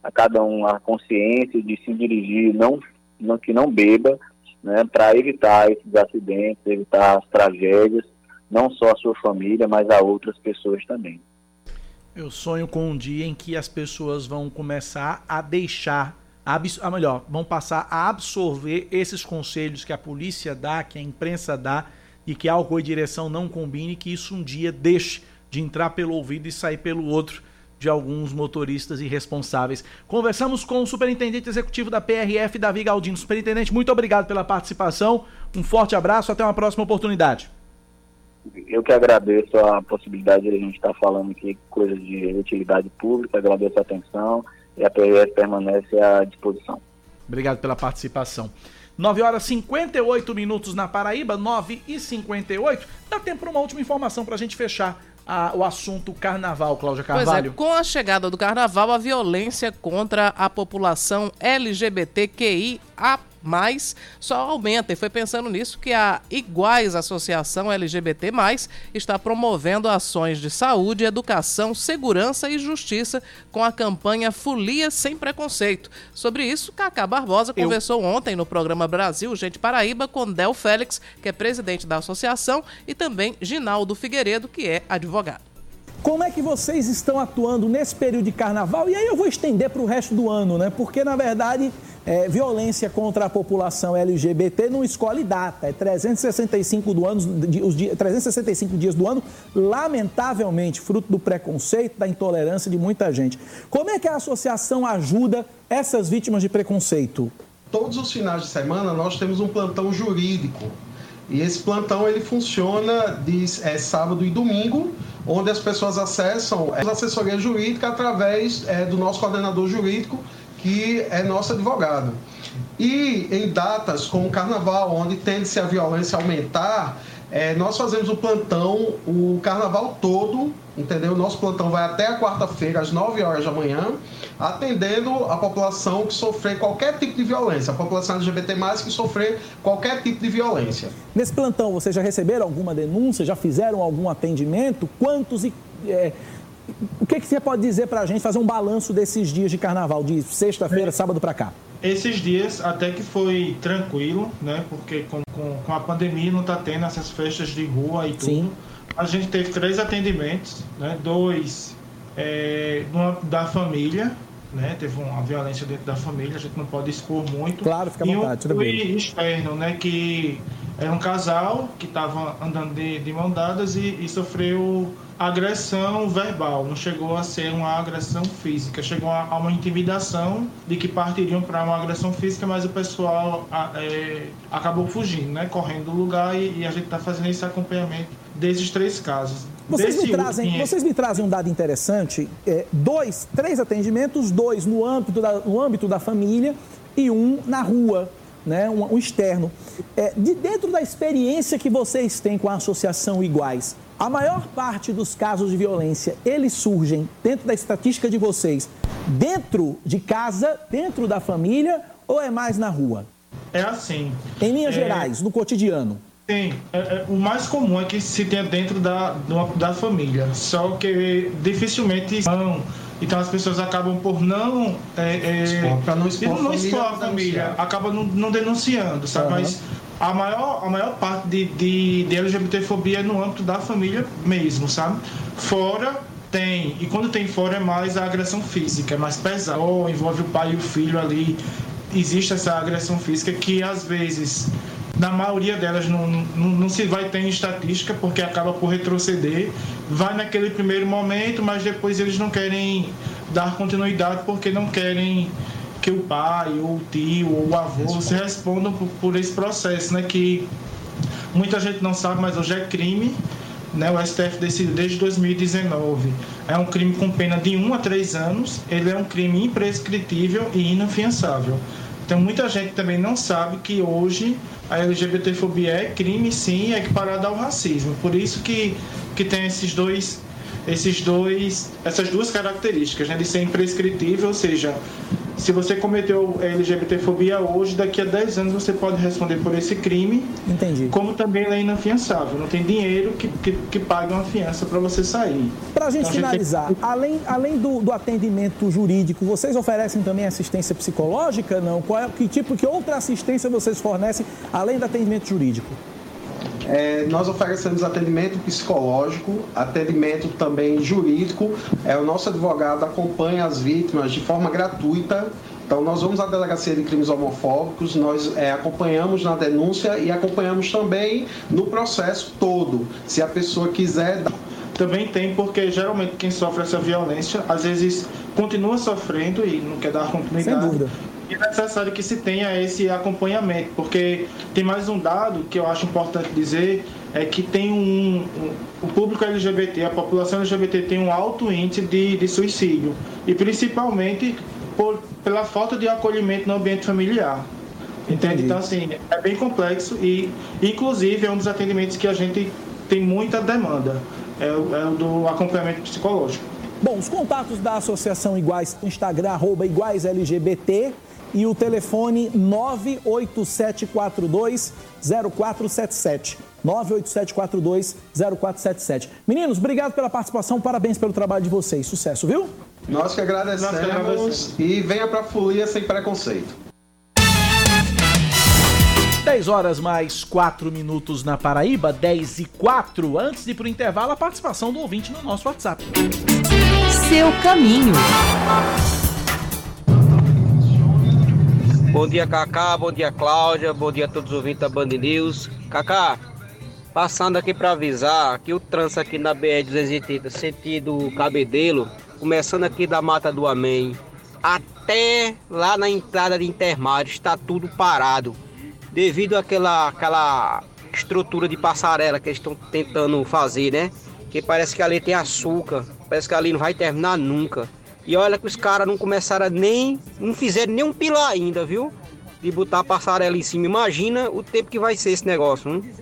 a cada um a consciência de se dirigir, não, não que não beba, né? Para evitar esses acidentes, evitar as tragédias não só a sua família, mas a outras pessoas também. Eu sonho com um dia em que as pessoas vão começar a deixar, a, a melhor, vão passar a absorver esses conselhos que a polícia dá, que a imprensa dá, e que álcool e direção não combine, que isso um dia deixe de entrar pelo ouvido e sair pelo outro, de alguns motoristas irresponsáveis. Conversamos com o superintendente executivo da PRF, Davi Galdino. Superintendente, muito obrigado pela participação. Um forte abraço, até uma próxima oportunidade. Eu que agradeço a possibilidade de a gente estar falando aqui coisas de utilidade pública, agradeço a atenção e a PRF permanece à disposição. Obrigado pela participação. 9 horas 58 minutos na Paraíba, 9 e 58. Dá tempo para uma última informação para a gente fechar a- o assunto carnaval, Cláudia Pois é, Carvalho. com a chegada do carnaval, a violência contra a população LGBTQIA só aumenta. E foi pensando nisso que a Iguais Associação LGBT, está promovendo ações de saúde, educação, segurança e justiça com a campanha Folia Sem Preconceito. Sobre isso, Cacá Barbosa Eu- conversou ontem no programa Brasil Gente Paraíba com Del Félix, que é presidente da associação, e também Ginaldo Figueiredo, que é advogado. Como é que vocês estão atuando nesse período de carnaval? E aí eu vou estender para o resto do ano, né? Porque, na verdade, é, violência contra a população LGBT não escolhe data. É 365, do ano, os di- 365 dias do ano, lamentavelmente, fruto do preconceito, da intolerância de muita gente. Como é que a associação ajuda essas vítimas de preconceito? Todos os finais de semana nós temos um plantão jurídico. E esse plantão ele funciona de é, sábado e domingo, onde as pessoas acessam a assessoria jurídica através é, do nosso coordenador jurídico, que é nosso advogado. E em datas como carnaval, onde tende-se a violência aumentar, é, nós fazemos o plantão o carnaval todo, entendeu? O nosso plantão vai até a quarta-feira, às 9 horas da manhã, atendendo a população que sofrer qualquer tipo de violência, a população LGBT que sofrer qualquer tipo de violência. Nesse plantão, vocês já receberam alguma denúncia? Já fizeram algum atendimento? Quantos e. é, o que, que você pode dizer para a gente, fazer um balanço desses dias de carnaval, de sexta-feira, sábado para cá? Esses dias até que foi tranquilo, né? Porque com, com, com a pandemia não tá tendo essas festas de rua e tudo. Sim. A gente teve três atendimentos, né? Dois é, da família, né? Teve uma violência dentro da família, a gente não pode expor muito. Claro, fica à vontade, um tranquilo. foi externo, né? Que era um casal que estava andando de, de mão dadas e, e sofreu agressão verbal. Não chegou a ser uma agressão física, chegou a, a uma intimidação de que partiriam para uma agressão física, mas o pessoal a- é, acabou fugindo, né? Correndo do lugar e, e a gente está fazendo esse acompanhamento desses três casos. Vocês me, trazem, vocês me trazem um dado interessante: é, dois, três atendimentos, dois no âmbito da, no âmbito da família e um na rua, né, um, um externo. É, de dentro da experiência que vocês têm com a Associação Iguais, a maior parte dos casos de violência, eles surgem dentro da estatística de vocês, dentro de casa, dentro da família ou é mais na rua? É assim. Em linhas É, gerais, no cotidiano. Sim, é- é- o mais comum é que se tenha dentro da, da família, só que dificilmente não. Então as pessoas acabam por não. É, é, pra não expor não expor a família, denunciar. acaba não, não denunciando, sabe? Aham. Mas a maior, a maior parte de, de, de LGBTfobia é no âmbito da família mesmo, sabe? Fora tem, e quando tem fora é mais a agressão física, é mais pesada, ou envolve o pai e o filho ali. Existe essa agressão física que às vezes na maioria delas não, não, não se vai ter em estatística porque acaba por retroceder. Vai naquele primeiro momento, mas depois eles não querem dar continuidade porque não querem que o pai, ou o tio, ou o avô se respondam por, por esse processo, né? Que muita gente não sabe, mas hoje é crime. Né, o STF decidiu desde 2019. É um crime com pena de 1 a 3 anos. Ele é um crime imprescritível e inafiançável. Então muita gente também não sabe que hoje a LGBTfobia é crime sim, é equiparada ao racismo. Por isso que, que tem esses dois esses dois essas duas características, né, de ser imprescritível, ou seja, se você cometeu LGBTfobia hoje, daqui a 10 anos você pode responder por esse crime. Entendi. Como também ela é inafiançável, não tem dinheiro que, que, que pague uma fiança para você sair. Para a gente Então, tem- finalizar, além, além do, do atendimento jurídico, vocês oferecem também assistência psicológica? Não? Qual é, que tipo, que outra assistência vocês fornecem além do atendimento jurídico? É, nós oferecemos atendimento psicológico, atendimento também jurídico. É, o nosso advogado acompanha as vítimas de forma gratuita. Então, nós vamos à Delegacia de Crimes Homofóbicos, nós é, acompanhamos na denúncia e acompanhamos também no processo todo. Se a pessoa quiser dar também tem porque geralmente quem sofre essa violência às vezes continua sofrendo e não quer dar continuidade. Sem dúvida. É necessário que se tenha esse acompanhamento, porque tem mais um dado que eu acho importante dizer, é que tem um, um o público LGBT, a população LGBT tem um alto índice de, de suicídio, e principalmente por, pela falta de acolhimento no ambiente familiar. Entende? Então, assim, é bem complexo e, inclusive, é um dos atendimentos que a gente tem muita demanda, é, o- é o do acompanhamento psicológico. Bom, os contatos da Associação Iguais, Instagram, arroba iguais LGBT e o telefone 987420477. 987420477. Meninos, obrigado pela participação, parabéns pelo trabalho de vocês. Sucesso, viu? Nós que agradecemos, Nós que agradecemos. e venha pra folia sem preconceito. 10 horas mais 4 minutos na Paraíba, 10 e 4. Antes de ir pro intervalo, a participação do ouvinte no nosso WhatsApp. Seu caminho. Bom dia, Cacá. Bom dia, Cláudia. Bom dia a todos os ouvintes da Band News. Cacá, passando aqui para avisar que o trânsito aqui na BR-280, sentido Cabedelo, começando aqui da Mata do Amém, até lá na entrada de Intermares, está tudo parado. Devido àquela, àquela estrutura de passarela que eles estão tentando fazer, né? Que parece que ali tem açúcar, parece que ali não vai terminar nunca. E olha que os caras não começaram nem. não fizeram nem um pilar ainda, viu? De botar a passarela em cima. Imagina o tempo que vai ser esse negócio, hein?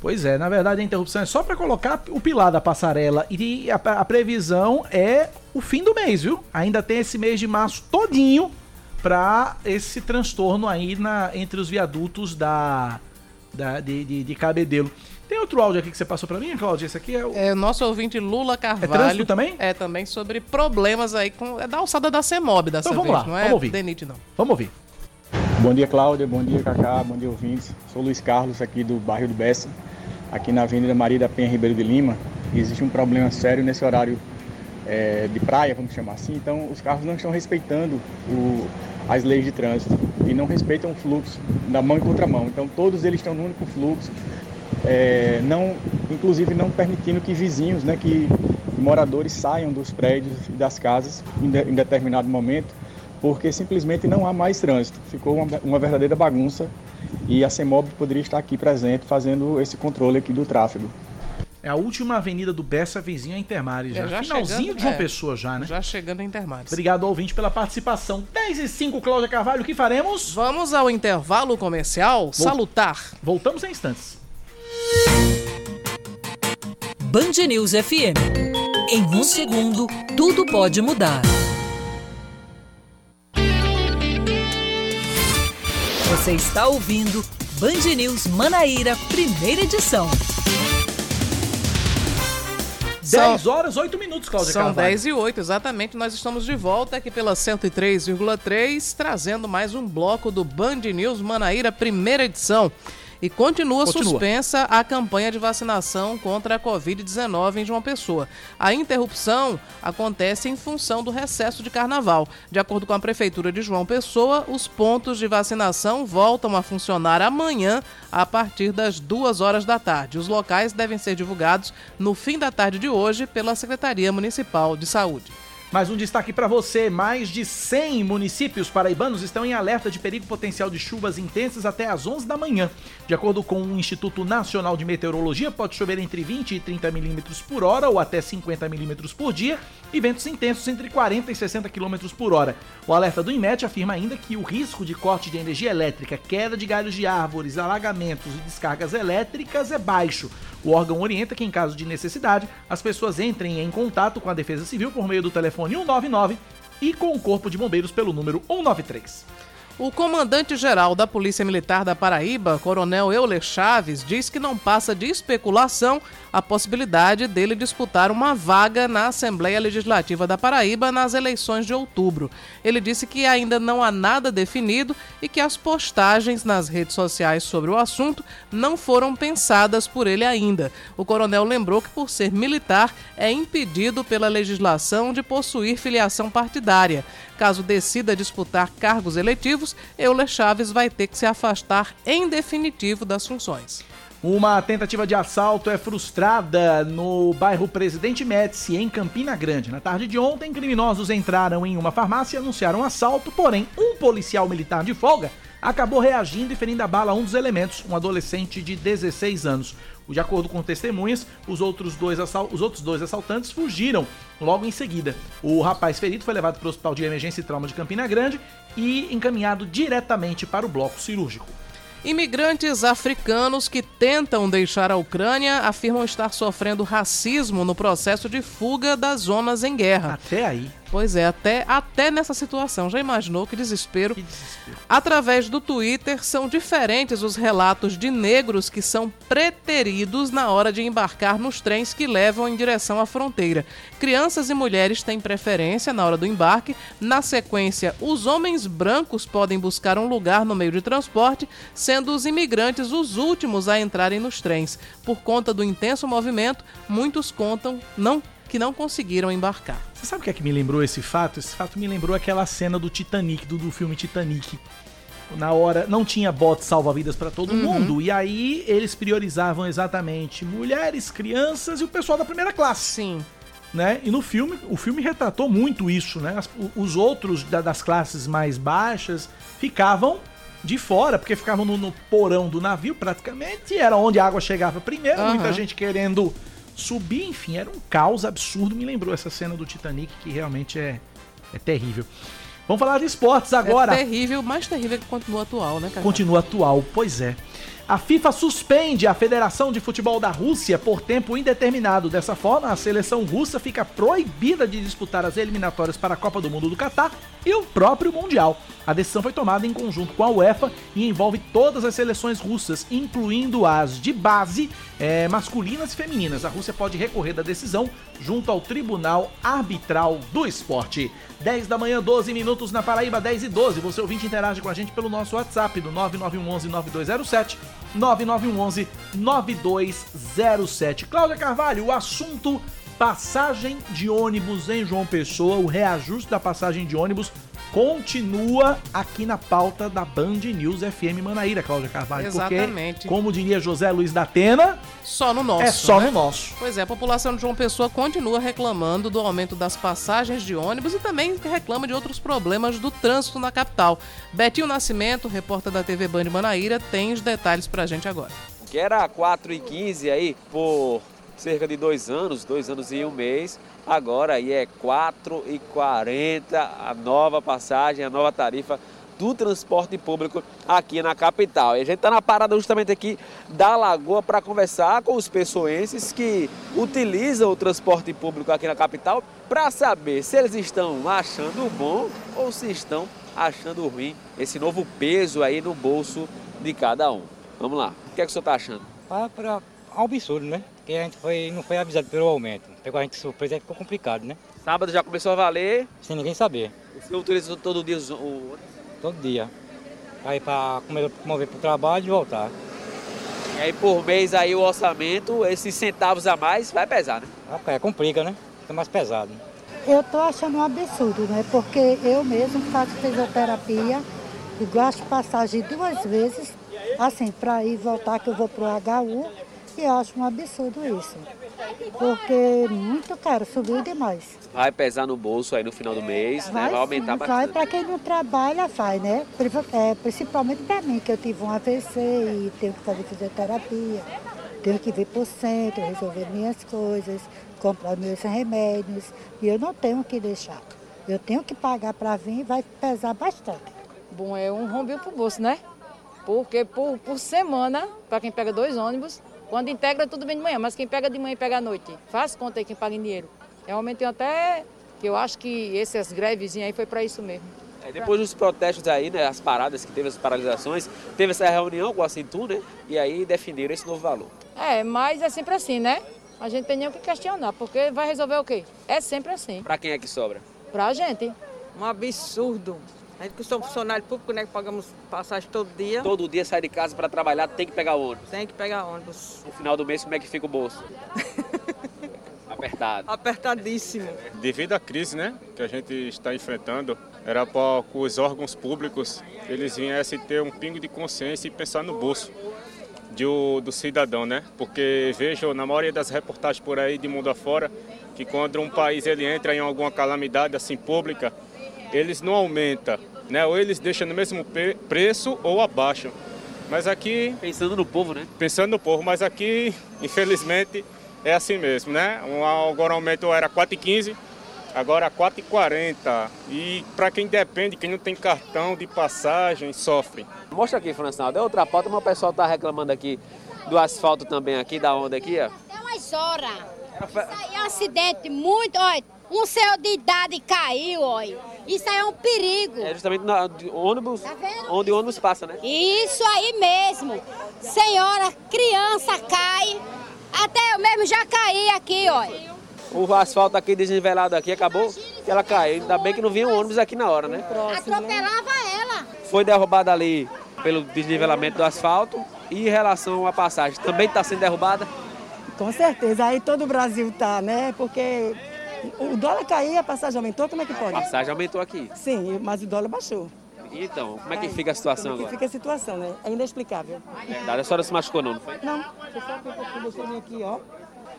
Pois é, na verdade a interrupção é só para colocar o pilar da passarela e a, a previsão é o fim do mês, viu? Ainda tem esse mês de março todinho para esse transtorno aí na, entre os viadutos da, da de, de, de Cabedelo. Tem outro áudio aqui que você passou para mim, Cláudia? Esse aqui é o... É, nosso ouvinte Lula Carvalho. É trânsito também? É também sobre problemas aí com. É da alçada da CEMOB dessa Então vamos vez, lá, não é vamos ouvir. Denite, não. Vamos ouvir. Bom dia, Cláudia. Bom dia, Cacá. Bom dia, ouvintes. Sou Luiz Carlos, aqui do bairro do Bessa, aqui na Avenida Maria da Penha Ribeiro de Lima. Existe um problema sério nesse horário eh, de praia, vamos chamar assim. Então, os carros não estão respeitando o- as leis de trânsito e não respeitam o fluxo da mão e contramão. Então, todos eles estão no único fluxo, eh, não, inclusive não permitindo que vizinhos, né, que moradores saiam dos prédios e das casas em, de- em determinado momento porque simplesmente não há mais trânsito. Ficou uma, uma verdadeira bagunça e a CEMOB poderia estar aqui presente fazendo esse controle aqui do tráfego. É a última avenida do Bessa, vizinho a Intermares. Já. É, já Finalzinho chegando, de João é. Pessoa já, né? Já chegando em Intermares. Obrigado ao ouvinte pela participação. 10 e 5, Cláudia Carvalho, o que faremos? Vamos ao intervalo comercial salutar. Voltamos em instantes. Band News FM. Em um segundo, tudo pode mudar. Você está ouvindo Band News Manaíra, primeira edição. 10 horas, 8 minutos, Cláudia São Carvalho. 10 e 8, exatamente. Nós estamos de volta aqui pela 103,3, trazendo mais um bloco do Band News Manaíra, primeira edição. E continua, Continua. suspensa a campanha de vacinação contra a Covid-19 em João Pessoa. A interrupção acontece em função do recesso de carnaval. De acordo com a Prefeitura de João Pessoa, os pontos de vacinação voltam a funcionar amanhã a partir das duas horas da tarde. Os locais devem ser divulgados no fim da tarde de hoje pela Secretaria Municipal de Saúde. Mais um destaque para você: mais de 100 municípios paraibanos estão em alerta de perigo potencial de chuvas intensas até às 11 da manhã. De acordo com o Instituto Nacional de Meteorologia, pode chover entre 20 e 30 milímetros por hora ou até 50 milímetros por dia e ventos intensos entre 40 e 60 quilômetros por hora. O alerta do INMET afirma ainda que o risco de corte de energia elétrica, queda de galhos de árvores, alagamentos e descargas elétricas é baixo. O órgão orienta que, em caso de necessidade, as pessoas entrem em contato com a Defesa Civil por meio do telefone 199 e com o Corpo de Bombeiros pelo número 193. O comandante-geral da Polícia Militar da Paraíba, Coronel Euler Chaves, diz que não passa de especulação a possibilidade dele disputar uma vaga na Assembleia Legislativa da Paraíba nas eleições de outubro. Ele disse que ainda não há nada definido e que as postagens nas redes sociais sobre o assunto não foram pensadas por ele ainda. O coronel lembrou que, por ser militar, é impedido pela legislação de possuir filiação partidária. Caso decida disputar cargos eletivos, Euler Chaves vai ter que se afastar em definitivo das funções. Uma tentativa de assalto é frustrada no bairro Presidente Médici, em Campina Grande. Na tarde de ontem, criminosos entraram em uma farmácia e anunciaram um assalto, porém, um policial militar de folga acabou reagindo e ferindo a bala um dos elementos, um adolescente de 16 anos. De acordo com testemunhas, os outros dois, os outros dois assaltantes fugiram logo em seguida. O rapaz ferido foi levado para o Hospital de Emergência e Trauma de Campina Grande e encaminhado diretamente para o bloco cirúrgico. Imigrantes africanos que tentam deixar a Ucrânia afirmam estar sofrendo racismo no processo de fuga das zonas em guerra. Até aí. Pois é, até, até nessa situação. Já imaginou que desespero? Através do Twitter, são diferentes os relatos de negros que são preteridos na hora de embarcar nos trens que levam em direção à fronteira. Crianças e mulheres têm preferência na hora do embarque. Na sequência, os homens brancos podem buscar um lugar no meio de transporte, sendo os imigrantes os últimos a entrarem nos trens. Por conta do intenso movimento, muitos contam não que não conseguiram embarcar. Você sabe o que é que me lembrou esse fato? Esse fato me lembrou aquela cena do Titanic, do, do filme Titanic. Na hora, não tinha bote salva-vidas para todo Uhum. mundo, e aí eles priorizavam exatamente mulheres, crianças e o pessoal da primeira classe. Sim. Né? E no filme, o filme retratou muito isso, né? As- os outros da- das classes mais baixas ficavam de fora, porque ficavam no, no porão do navio praticamente, e era onde a água chegava primeiro, Aham. muita gente querendo subir, enfim, era um caos absurdo. Me lembrou essa cena do Titanic, que realmente é, é terrível. Vamos falar de esportes agora. É terrível, mais terrível que continua atual, né, cara? Continua atual, pois é. A FIFA suspende a Federação de Futebol da Rússia por tempo indeterminado. Dessa forma, a seleção russa fica proibida de disputar as eliminatórias para a Copa do Mundo do Catar e o próprio Mundial. A decisão foi tomada em conjunto com a UEFA e envolve todas as seleções russas, incluindo as de base, eh, masculinas e femininas. A Rússia pode recorrer da decisão junto ao Tribunal Arbitral do Esporte. 10 da manhã, 12 minutos na Paraíba, 10 e 12. Você ouvinte interage com a gente pelo nosso WhatsApp do 9911 9207, 9911 9207. Cláudia Carvalho, o assunto passagem de ônibus em João Pessoa, o reajuste da passagem de ônibus continua aqui na pauta da Band News FM Manaíra, Cláudia Carvalho. Exatamente. Porque, como diria José Luiz da Atena, Só no nosso. é só né? no nosso. Pois é, a população de João Pessoa continua reclamando do aumento das passagens de ônibus e também reclama de outros problemas do trânsito na capital. Betinho Nascimento, repórter da TV Band Manaíra, tem os detalhes pra gente agora. que era 4,15 aí por cerca de dois anos, dois anos e um mês. Agora aí é 4,40 a nova passagem, a nova tarifa do transporte público aqui na capital. E a gente está na parada justamente aqui da Lagoa para conversar com os pessoenses que utilizam o transporte público aqui na capital para saber se eles estão achando bom ou se estão achando ruim esse novo peso aí no bolso de cada um. Vamos lá, o que é que o senhor está achando? Para, para absurdo, né? Porque a gente foi, não foi avisado pelo aumento. Pegou a gente de surpresa e ficou complicado, né? Sábado já começou a valer. Sem ninguém saber. O senhor utiliza todo dia os- o Todo dia. Aí para mover para o trabalho e voltar. E aí por mês aí o orçamento, esses centavos a mais, vai pesar, né? É, complica, né? Fica mais pesado. Eu tô achando um absurdo, né? Porque eu mesmo faço fisioterapia e gasto passagem duas vezes, assim, para ir voltar que eu vou pro HU, eu acho um absurdo isso. Porque muito caro, subiu demais. Vai pesar no bolso aí no final do mês, né? Vai aumentar sim, vai bastante. para quem não trabalha, vai, né? É, principalmente para mim, que eu tive um AVC e tenho que fazer fisioterapia, tenho que vir para o centro, resolver minhas coisas, comprar meus remédios, e eu não tenho que deixar. Eu tenho que pagar para vir e vai pesar bastante. Bom, é um rombinho pro bolso, né? Porque por, por semana, para quem pega dois ônibus, quando integra tudo bem de manhã, mas quem pega de manhã e pega à noite, faz conta aí quem paga em dinheiro. Realmente eu até, que eu acho que essas grevezinhas aí foi para isso mesmo. É, depois dos protestos aí, né? As paradas que teve, as paralisações, teve essa reunião com a Cintu, né? E aí definiram esse novo valor. É, mas é sempre assim, né? A gente tem nem o que questionar, porque vai resolver o quê? É sempre assim. Pra quem é que sobra? Pra gente. Um absurdo. A gente que somos funcionário público, né, que pagamos passagem todo dia, Todo dia sai de casa pra trabalhar, tem que pegar ônibus. tem que pegar ônibus. No final do mês, como é que fica o bolso? Apertado. Apertadíssimo. Devido à crise né, que a gente está enfrentando, era para que os órgãos públicos eles viessem ter um pingo de consciência e pensar no bolso de o- do cidadão, né? Porque vejo na maioria das reportagens por aí de mundo afora que quando um país ele entra em alguma calamidade assim pública, eles não aumentam, né? Ou eles deixam no mesmo preço ou abaixo. Mas aqui pensando no povo, né? Pensando no povo, mas aqui, infelizmente, é assim mesmo, né? Um, agora o aumento era 4,15, agora 4,40. E para quem depende, quem não tem cartão de passagem, sofre. Mostra aqui, Francinaldo. É outra pauta, mas o pessoal tá reclamando aqui do asfalto também aqui, da onda aqui, ó. É umas horas. Isso aí é um acidente muito, olha. Um senhor de idade caiu, olha. Isso aí é um perigo. É justamente na, de ônibus, onde o ônibus passa, né? Isso aí mesmo. Senhora, criança cai. Até eu mesmo já caí aqui, olha. O asfalto aqui desnivelado aqui acabou que ela caiu. Ainda bem que não vinha um ônibus aqui na hora, né? Atropelava ela. Foi derrubada ali pelo desnivelamento do asfalto. E em relação à passagem, também está sendo derrubada? Com certeza, aí todo o Brasil tá, né? Porque o dólar caiu, a passagem aumentou, como é que A pode? passagem aumentou aqui. Sim, mas o dólar baixou. Então, como é que fica a situação como é que? Fica a situação, né? É inexplicável. Verdade, a senhora se machucou não, não foi? Não, você sabe que eu ele aqui, ó.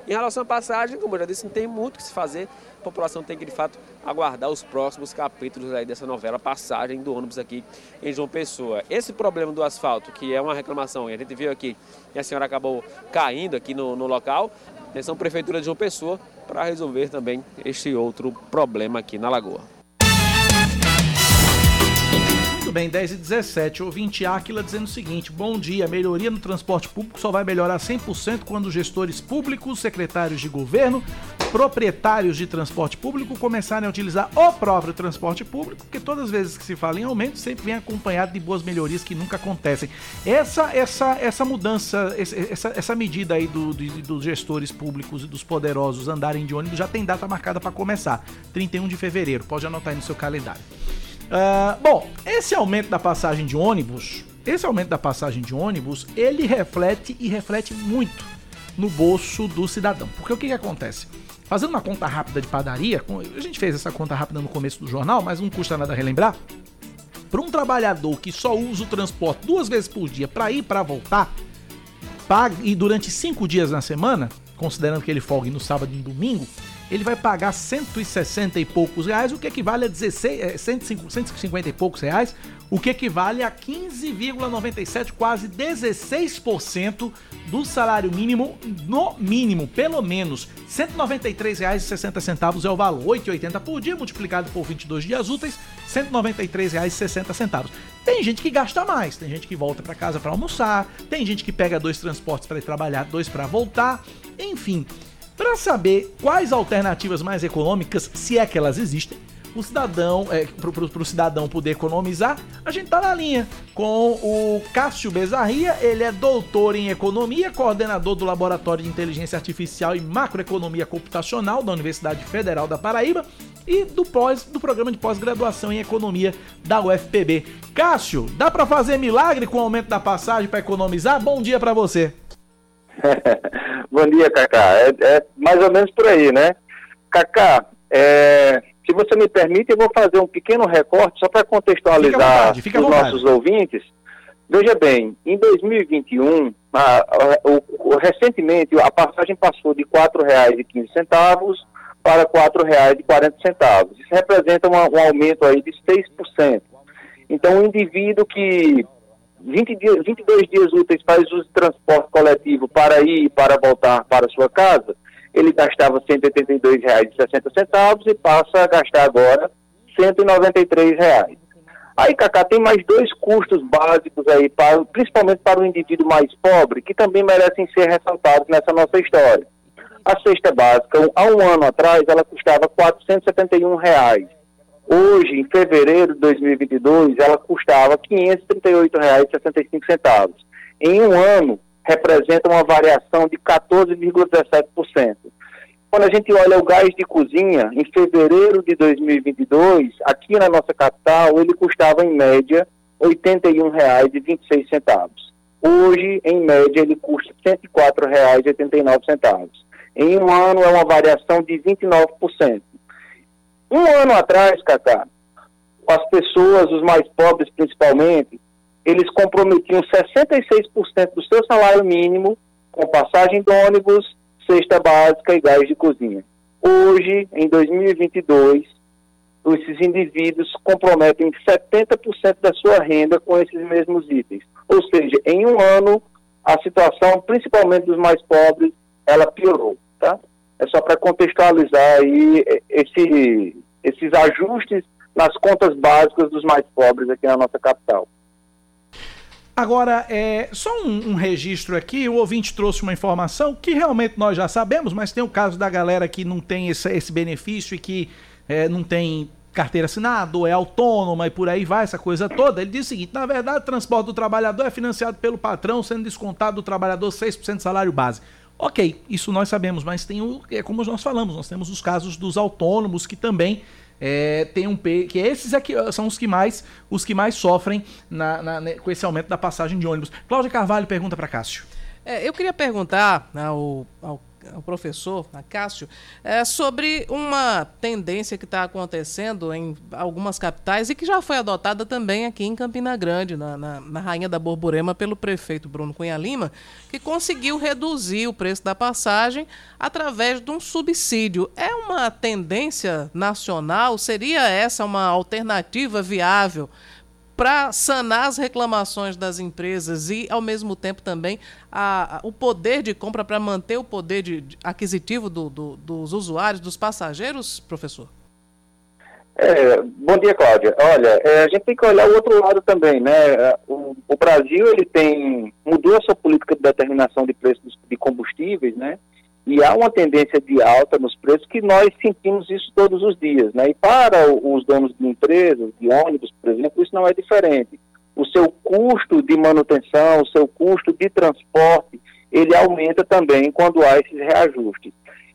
Em relação à passagem, como eu já disse, não tem muito o que se fazer. A população tem que, de fato, aguardar os próximos capítulos aí dessa novela Passagem do ônibus aqui em João Pessoa. Esse problema do asfalto, que é uma reclamação, e a gente viu aqui, e a senhora acabou caindo aqui no, no local, atenção Prefeitura de João Pessoa para resolver também este outro problema aqui na Lagoa. Muito bem, 10 e 17. Ouvinte Áquila dizendo o seguinte: Bom dia, melhoria no transporte público só vai melhorar 100% quando gestores públicos, secretários de governo, proprietários de transporte público começarem a utilizar o próprio transporte público, porque todas as vezes que se fala em aumento sempre vem acompanhado de boas melhorias que nunca acontecem. Essa essa essa mudança, essa, essa medida aí do- do- dos gestores públicos e dos poderosos andarem de ônibus já tem data marcada para começar, 31 de fevereiro. Pode anotar aí no seu calendário. Ah, bom, esse aumento da passagem de ônibus, esse aumento da passagem de ônibus, ele reflete e reflete muito no bolso do cidadão. Porque o que, que acontece? Fazendo uma conta rápida de padaria, a gente fez essa conta rápida no começo do jornal, mas não custa nada relembrar. Para um trabalhador que só usa o transporte duas vezes por dia para ir e para voltar, paga, e durante cinco dias na semana, considerando que ele folgue no sábado e no domingo, ele vai pagar 160 e poucos reais, o que equivale a 16, eh, 105 150 e poucos reais, o que equivale a 15,97, quase 16% do salário mínimo, no mínimo, pelo menos. R$ 193,60 é o valor, 8,80 por dia, multiplicado por 22 dias úteis, R$ 193,60. Tem gente que gasta mais, tem gente que volta para casa para almoçar, tem gente que pega dois transportes para ir trabalhar, dois para voltar, enfim. Para saber quais alternativas mais econômicas, se é que elas existem, o cidadão, é, para o cidadão poder economizar, a gente tá na linha com o Cássio Bezarria, ele é doutor em economia, coordenador do Laboratório de Inteligência Artificial e Macroeconomia Computacional da Universidade Federal da Paraíba e do, pós, do programa de pós-graduação em economia da UFPB. Cássio, dá para fazer milagre com o aumento da passagem para economizar? Bom dia para você. Bom dia, Cacá. É, é mais ou menos por aí, né? Cacá, é, se você me permite, eu vou fazer um pequeno recorte só para contextualizar vontade, os nossos ouvintes. Veja bem, em 2021, a- a- o- recentemente a passagem passou de R$ 4,15 para R$ 4,40. Isso representa uma- um aumento aí de 6%. Então, o indivíduo que 20 dias, 22 dias úteis faz uso de transporte coletivo para ir e para voltar para sua casa, ele gastava R$ 182,60 e passa a gastar agora 193 reais. Aí, Cacá, tem mais dois custos básicos aí, para, principalmente para o indivíduo mais pobre, que também merecem ser ressaltados nessa nossa história. A cesta básica, há um ano atrás, ela custava 471 reais. Hoje, em fevereiro de 2022, ela custava R$ 538,65. Em um ano, representa uma variação de 14,17%. Quando a gente olha o gás de cozinha, em fevereiro de 2022, aqui na nossa capital, ele custava em média R$ 81,26. Hoje, em média, ele custa R$ 104,89. Em um ano, é uma variação de 29%. Um ano atrás, Cacá, as pessoas, os mais pobres principalmente, eles comprometiam 66% do seu salário mínimo com passagem de ônibus, cesta básica e gás de cozinha. Hoje, em 2022, esses indivíduos comprometem 70% da sua renda com esses mesmos itens. Ou seja, em um ano, a situação, principalmente dos mais pobres, ela piorou, tá? É só para contextualizar aí esse, esses ajustes nas contas básicas dos mais pobres aqui na nossa capital. Agora, é, só um, um, registro aqui, o ouvinte trouxe uma informação que realmente nós já sabemos, mas tem o caso da galera que não tem esse, esse benefício e que é, não tem carteira assinada, ou é autônoma e por aí vai, essa coisa toda. Ele diz o seguinte: na verdade, o transporte do trabalhador é financiado pelo patrão, sendo descontado do trabalhador 6% do salário base. Ok, isso nós sabemos, mas tem o. É como nós falamos, nós temos os casos dos autônomos que também é, tem um que esses aqui são os que mais os que mais sofrem na, na, com esse aumento da passagem de ônibus. Cláudia Carvalho pergunta para Cássio. É, eu queria perguntar ao, ao o professor Cássio, é, sobre uma tendência que está acontecendo em algumas capitais e que já foi adotada também aqui em Campina Grande, na, na, na, Rainha da Borborema, pelo prefeito Bruno Cunha Lima, que conseguiu reduzir o preço da passagem através de um subsídio. É uma tendência nacional? Seria essa uma alternativa viável? Para sanar as reclamações das empresas e, ao mesmo tempo, também a, a, o poder de compra para manter o poder de, de aquisitivo do, do, dos usuários, dos passageiros, professor? É, bom dia, Cláudia. Olha, é, a gente tem que olhar o outro lado também, né? O, o, Brasil ele tem mudou a sua política de determinação de preços de combustíveis, né? E há uma tendência de alta nos preços que nós sentimos isso todos os dias, né? E para os donos de empresas, de ônibus, por exemplo, isso não é diferente. O seu custo de manutenção, o seu custo de transporte, ele aumenta também quando há esses reajustes.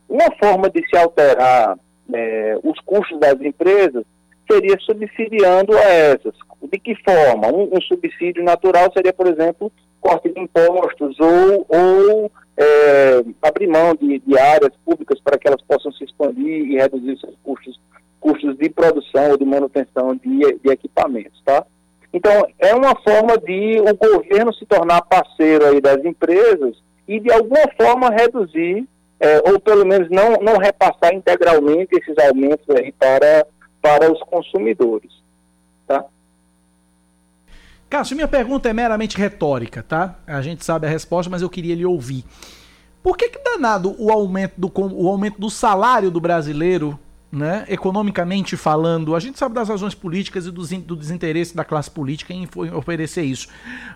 Uma forma de se alterar é, os custos das empresas seria subsidiando a essas. De que forma? Um, um subsídio natural seria, por exemplo, corte de impostos ou, ou é, abrir mão de, de, áreas públicas para que elas possam se expandir e reduzir seus custos, custos de produção ou de manutenção de, de equipamentos, tá? Então, é uma forma de o governo se tornar parceiro aí das empresas e, de alguma forma, reduzir, é, ou pelo menos não, não repassar integralmente esses aumentos aí para, para os consumidores? Cássio, minha pergunta é meramente retórica, tá? A gente sabe a resposta, mas eu queria lhe ouvir. Por que, que danado o aumento do, o aumento do salário do brasileiro, né, economicamente falando, a gente sabe das razões políticas e do, do desinteresse da classe política em oferecer isso.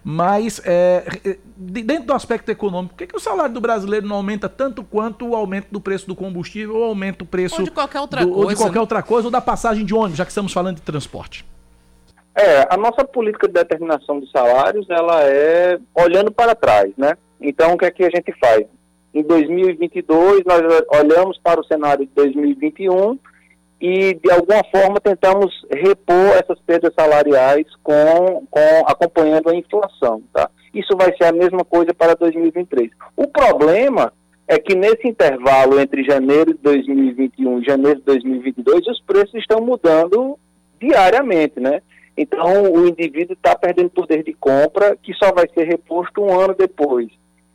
Mas, é, dentro do aspecto econômico, por que, que o salário do brasileiro não aumenta tanto quanto o aumento do preço do combustível ou aumenta o preço. Ou de qualquer outra do, coisa. Ou de qualquer né? outra coisa, ou da passagem de ônibus, já que estamos falando de transporte? É, a nossa política de determinação dos salários, ela é olhando para trás, né? Então, o que é que a gente faz? Em 2022, nós olhamos para o cenário de 2021 e, de alguma forma, tentamos repor essas perdas salariais com, com acompanhando a inflação, tá? Isso vai ser a mesma coisa para 2023. O problema é que nesse intervalo entre janeiro de 2021 e janeiro de 2022, os preços estão mudando diariamente, né? Então, o indivíduo está perdendo poder de compra, que só vai ser reposto um ano depois.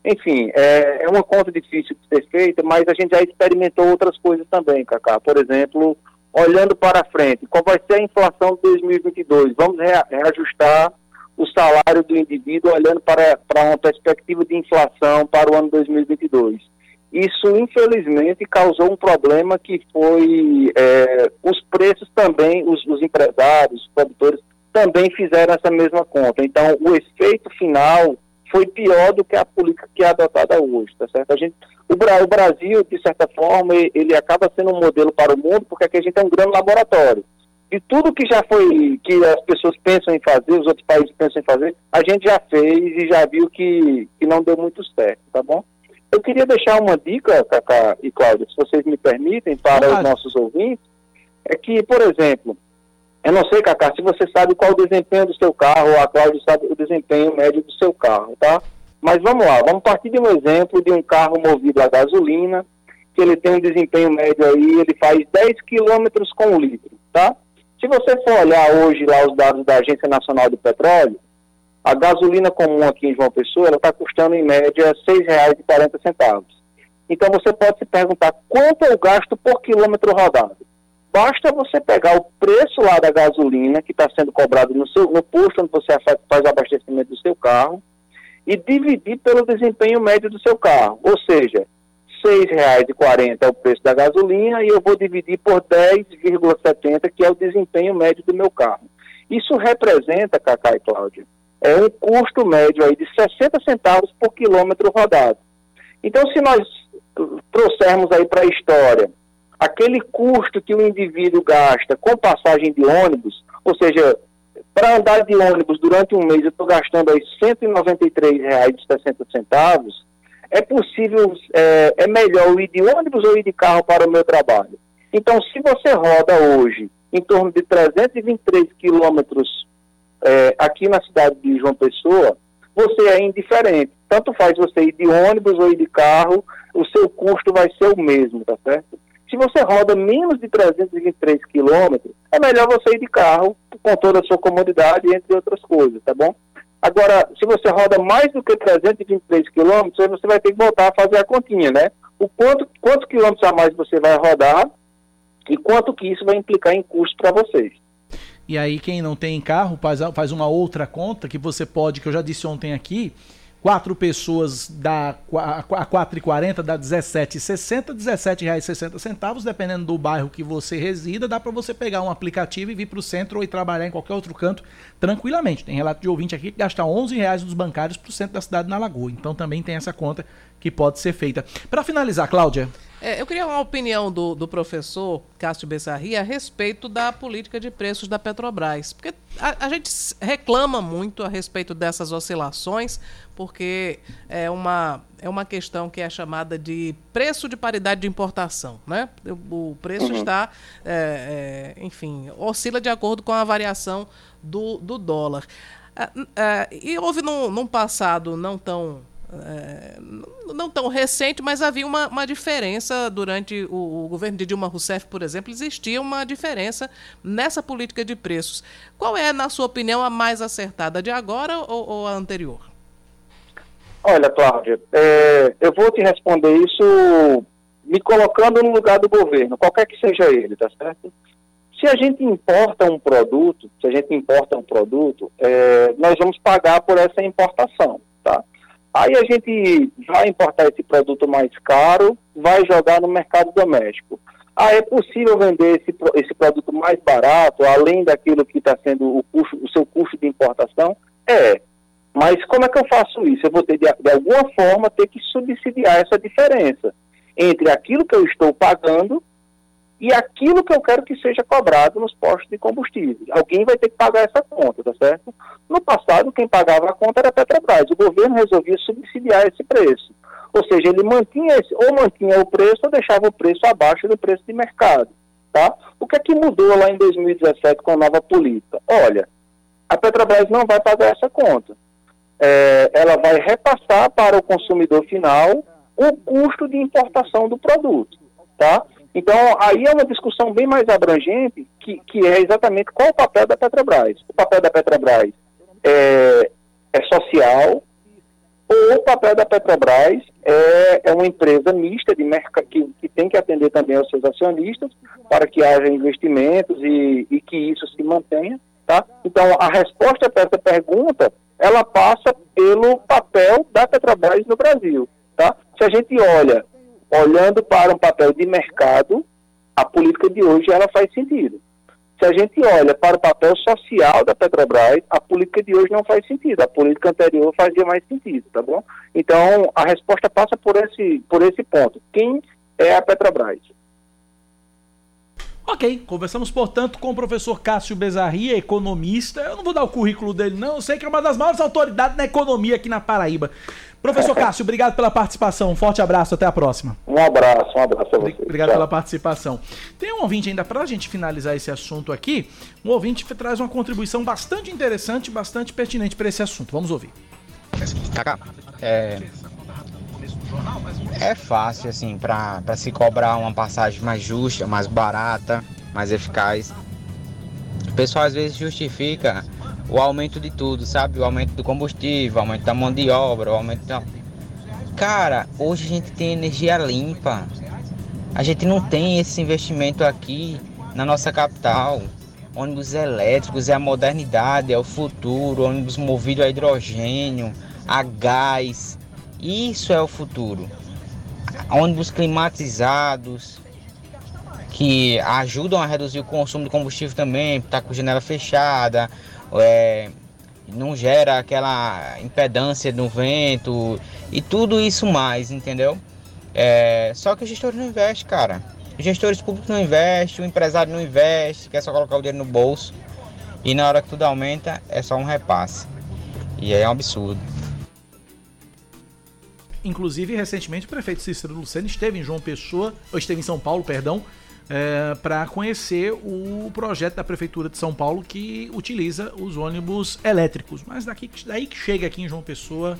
Enfim, é, é, uma conta difícil de ser feita, mas a gente já experimentou outras coisas também, Cacá. Por exemplo, olhando para frente, qual vai ser a inflação de 2022? Vamos reajustar o salário do indivíduo olhando para, para uma perspectiva de inflação para o ano 2022. Isso, infelizmente, causou um problema que foi é, os preços também, os, os empresários, os produtores, também fizeram essa mesma conta. Então, o efeito final foi pior do que a política que é adotada hoje, tá certo? A gente, o, o Brasil, de certa forma, ele acaba sendo um modelo para o mundo, porque aqui a gente é um grande laboratório. De tudo que já foi, que as pessoas pensam em fazer, os outros países pensam em fazer, a gente já fez e já viu que, que não deu muito certo, tá bom? Eu queria deixar uma dica, Cacá e Cláudia, se vocês me permitem, para os nossos ouvintes, é que, por exemplo, eu não sei, Cacá, se você sabe qual o desempenho do seu carro, ou a Cláudia sabe o desempenho médio do seu carro, tá? Mas vamos lá, vamos partir de um exemplo de um carro movido a gasolina, que ele tem um desempenho médio aí, ele faz 10 quilômetros com litro, tá? Se você for olhar hoje lá os dados da Agência Nacional do Petróleo, A gasolina comum aqui em João Pessoa, ela está custando em média R$ 6,40. Então você pode se perguntar quanto é o gasto por quilômetro rodado. Basta você pegar o preço lá da gasolina que está sendo cobrado no, seu, no posto onde você fa- faz o abastecimento do seu carro e dividir pelo desempenho médio do seu carro. Ou seja, R$ 6,40 é o preço da gasolina e eu vou dividir por 10,70, que é o desempenho médio do meu carro. Isso representa, Cacá e Cláudia, é um custo médio aí de 60 centavos por quilômetro rodado. Então, se nós trouxermos aí para a história aquele custo que o indivíduo gasta com passagem de ônibus, ou seja, para andar de ônibus durante um mês eu estou gastando aí R$ 193,60, é possível, é, é melhor eu ir de ônibus ou ir de carro para o meu trabalho. Então, se você roda hoje em torno de 323 quilômetros é, aqui na cidade de João Pessoa, você é indiferente. Tanto faz você ir de ônibus ou ir de carro, o seu custo vai ser o mesmo, tá certo? Se você roda menos de 323 quilômetros, é melhor você ir de carro com toda a sua comodidade, entre outras coisas, tá bom? Agora, se você roda mais do que 323 quilômetros, você vai ter que voltar a fazer a continha, né? O quanto, quantos quilômetros a mais você vai rodar e quanto que isso vai implicar em custo para vocês. E aí, quem não tem carro, faz, faz uma outra conta que você pode, que eu já disse ontem aqui, quatro pessoas dá a 4,40 dá 17,60, 17,60 centavos, dependendo do bairro que você resida, dá para você pegar um aplicativo e vir para o centro ou ir trabalhar em qualquer outro canto tranquilamente. Tem relato de ouvinte aqui que gasta 11 reais dos bancários para o centro da cidade na Lagoa. Então também tem essa conta que pode ser feita. Para finalizar, Cláudia. É, eu queria uma opinião do, do professor Cássio Bessarri a respeito da política de preços da Petrobras. Porque a, a gente reclama muito a respeito dessas oscilações, porque é uma, é uma questão que é chamada de preço de paridade de importação. Né? O preço Uhum. está, é, é, enfim, oscila de acordo com a variação do, do dólar. Ah, ah, e houve num, num passado não tão é, não tão recente, mas havia uma, uma diferença durante o, o, governo de Dilma Rousseff, por exemplo, existia uma diferença nessa política de preços. Qual é, na sua opinião, a mais acertada, de agora ou, ou a anterior? Olha, Cláudia, é, eu vou te responder isso me colocando no lugar do governo, qualquer que seja ele, tá certo? Se a gente importa um produto, se a gente importa um produto, é, nós vamos pagar por essa importação, tá? Aí a gente vai importar esse produto mais caro, vai jogar no mercado doméstico. Ah, é possível vender esse, esse produto mais barato, além daquilo que está sendo o, custo, o seu custo de importação? É. Mas como é que eu faço isso? Eu vou ter, de, de alguma forma, ter que subsidiar essa diferença entre aquilo que eu estou pagando e aquilo que eu quero que seja cobrado nos postos de combustível. Alguém vai ter que pagar essa conta, tá certo? No passado, quem pagava a conta era a Petrobras. O governo resolvia subsidiar esse preço. Ou seja, ele mantinha esse, ou mantinha o preço ou deixava o preço abaixo do preço de mercado. Tá? O que é que mudou lá em 2017 com a nova política? Olha, a Petrobras não vai pagar essa conta. É, ela vai repassar para o consumidor final o custo de importação do produto. Tá? Então, aí é uma discussão bem mais abrangente, que, que é exatamente qual o papel da Petrobras. O papel da Petrobras é, é social, ou o papel da Petrobras é, é uma empresa mista de mercado que, que, tem que atender também aos seus acionistas para que haja investimentos e, e que isso se mantenha. Tá? Então, a resposta para essa pergunta, ela passa pelo papel da Petrobras no Brasil. Tá? Se a gente olha olhando para um papel de mercado, a política de hoje ela faz sentido. Se a gente olha para o papel social da Petrobras, a política de hoje não faz sentido. A política anterior fazia mais sentido, tá bom? Então, a resposta passa por esse, por esse ponto. Quem é a Petrobras? Ok, conversamos, portanto, com o professor Cássio Bezarria, economista. Eu não vou dar o currículo dele, não. Eu sei que é uma das maiores autoridades na economia aqui na Paraíba. Professor Cássio, obrigado pela participação. Um forte abraço, até a próxima. Um abraço, um abraço a você. Obrigado Tchau. pela participação. Tem um ouvinte ainda, pra gente finalizar esse assunto aqui, um ouvinte que traz uma contribuição bastante interessante, bastante pertinente para esse assunto. Vamos ouvir. Cacá, é, é fácil, assim, para se cobrar uma passagem mais justa, mais barata, mais eficaz. O pessoal às vezes justifica o aumento de tudo, sabe? O aumento do combustível, o aumento da mão de obra, o aumento da. Cara, hoje a gente tem energia limpa. A gente não tem esse investimento aqui na nossa capital. Ônibus elétricos é a modernidade, é o futuro, ônibus movido a hidrogênio, a gás. Isso é o futuro. Ônibus climatizados, que ajudam a reduzir o consumo de combustível também, tá com janela fechada, é, não gera aquela impedância no vento e tudo isso mais, entendeu? É, só que os gestores não investem, cara. Os gestores públicos não investem, o empresário não investe, quer só colocar o dinheiro no bolso. E na hora que tudo aumenta, é só um repasse. E é um absurdo. Inclusive, recentemente, o prefeito Cícero Lucena esteve em João Pessoa, ou esteve em São Paulo, perdão, é, para conhecer o projeto da Prefeitura de São Paulo que utiliza os ônibus elétricos. Mas daqui, daí que chega aqui em João Pessoa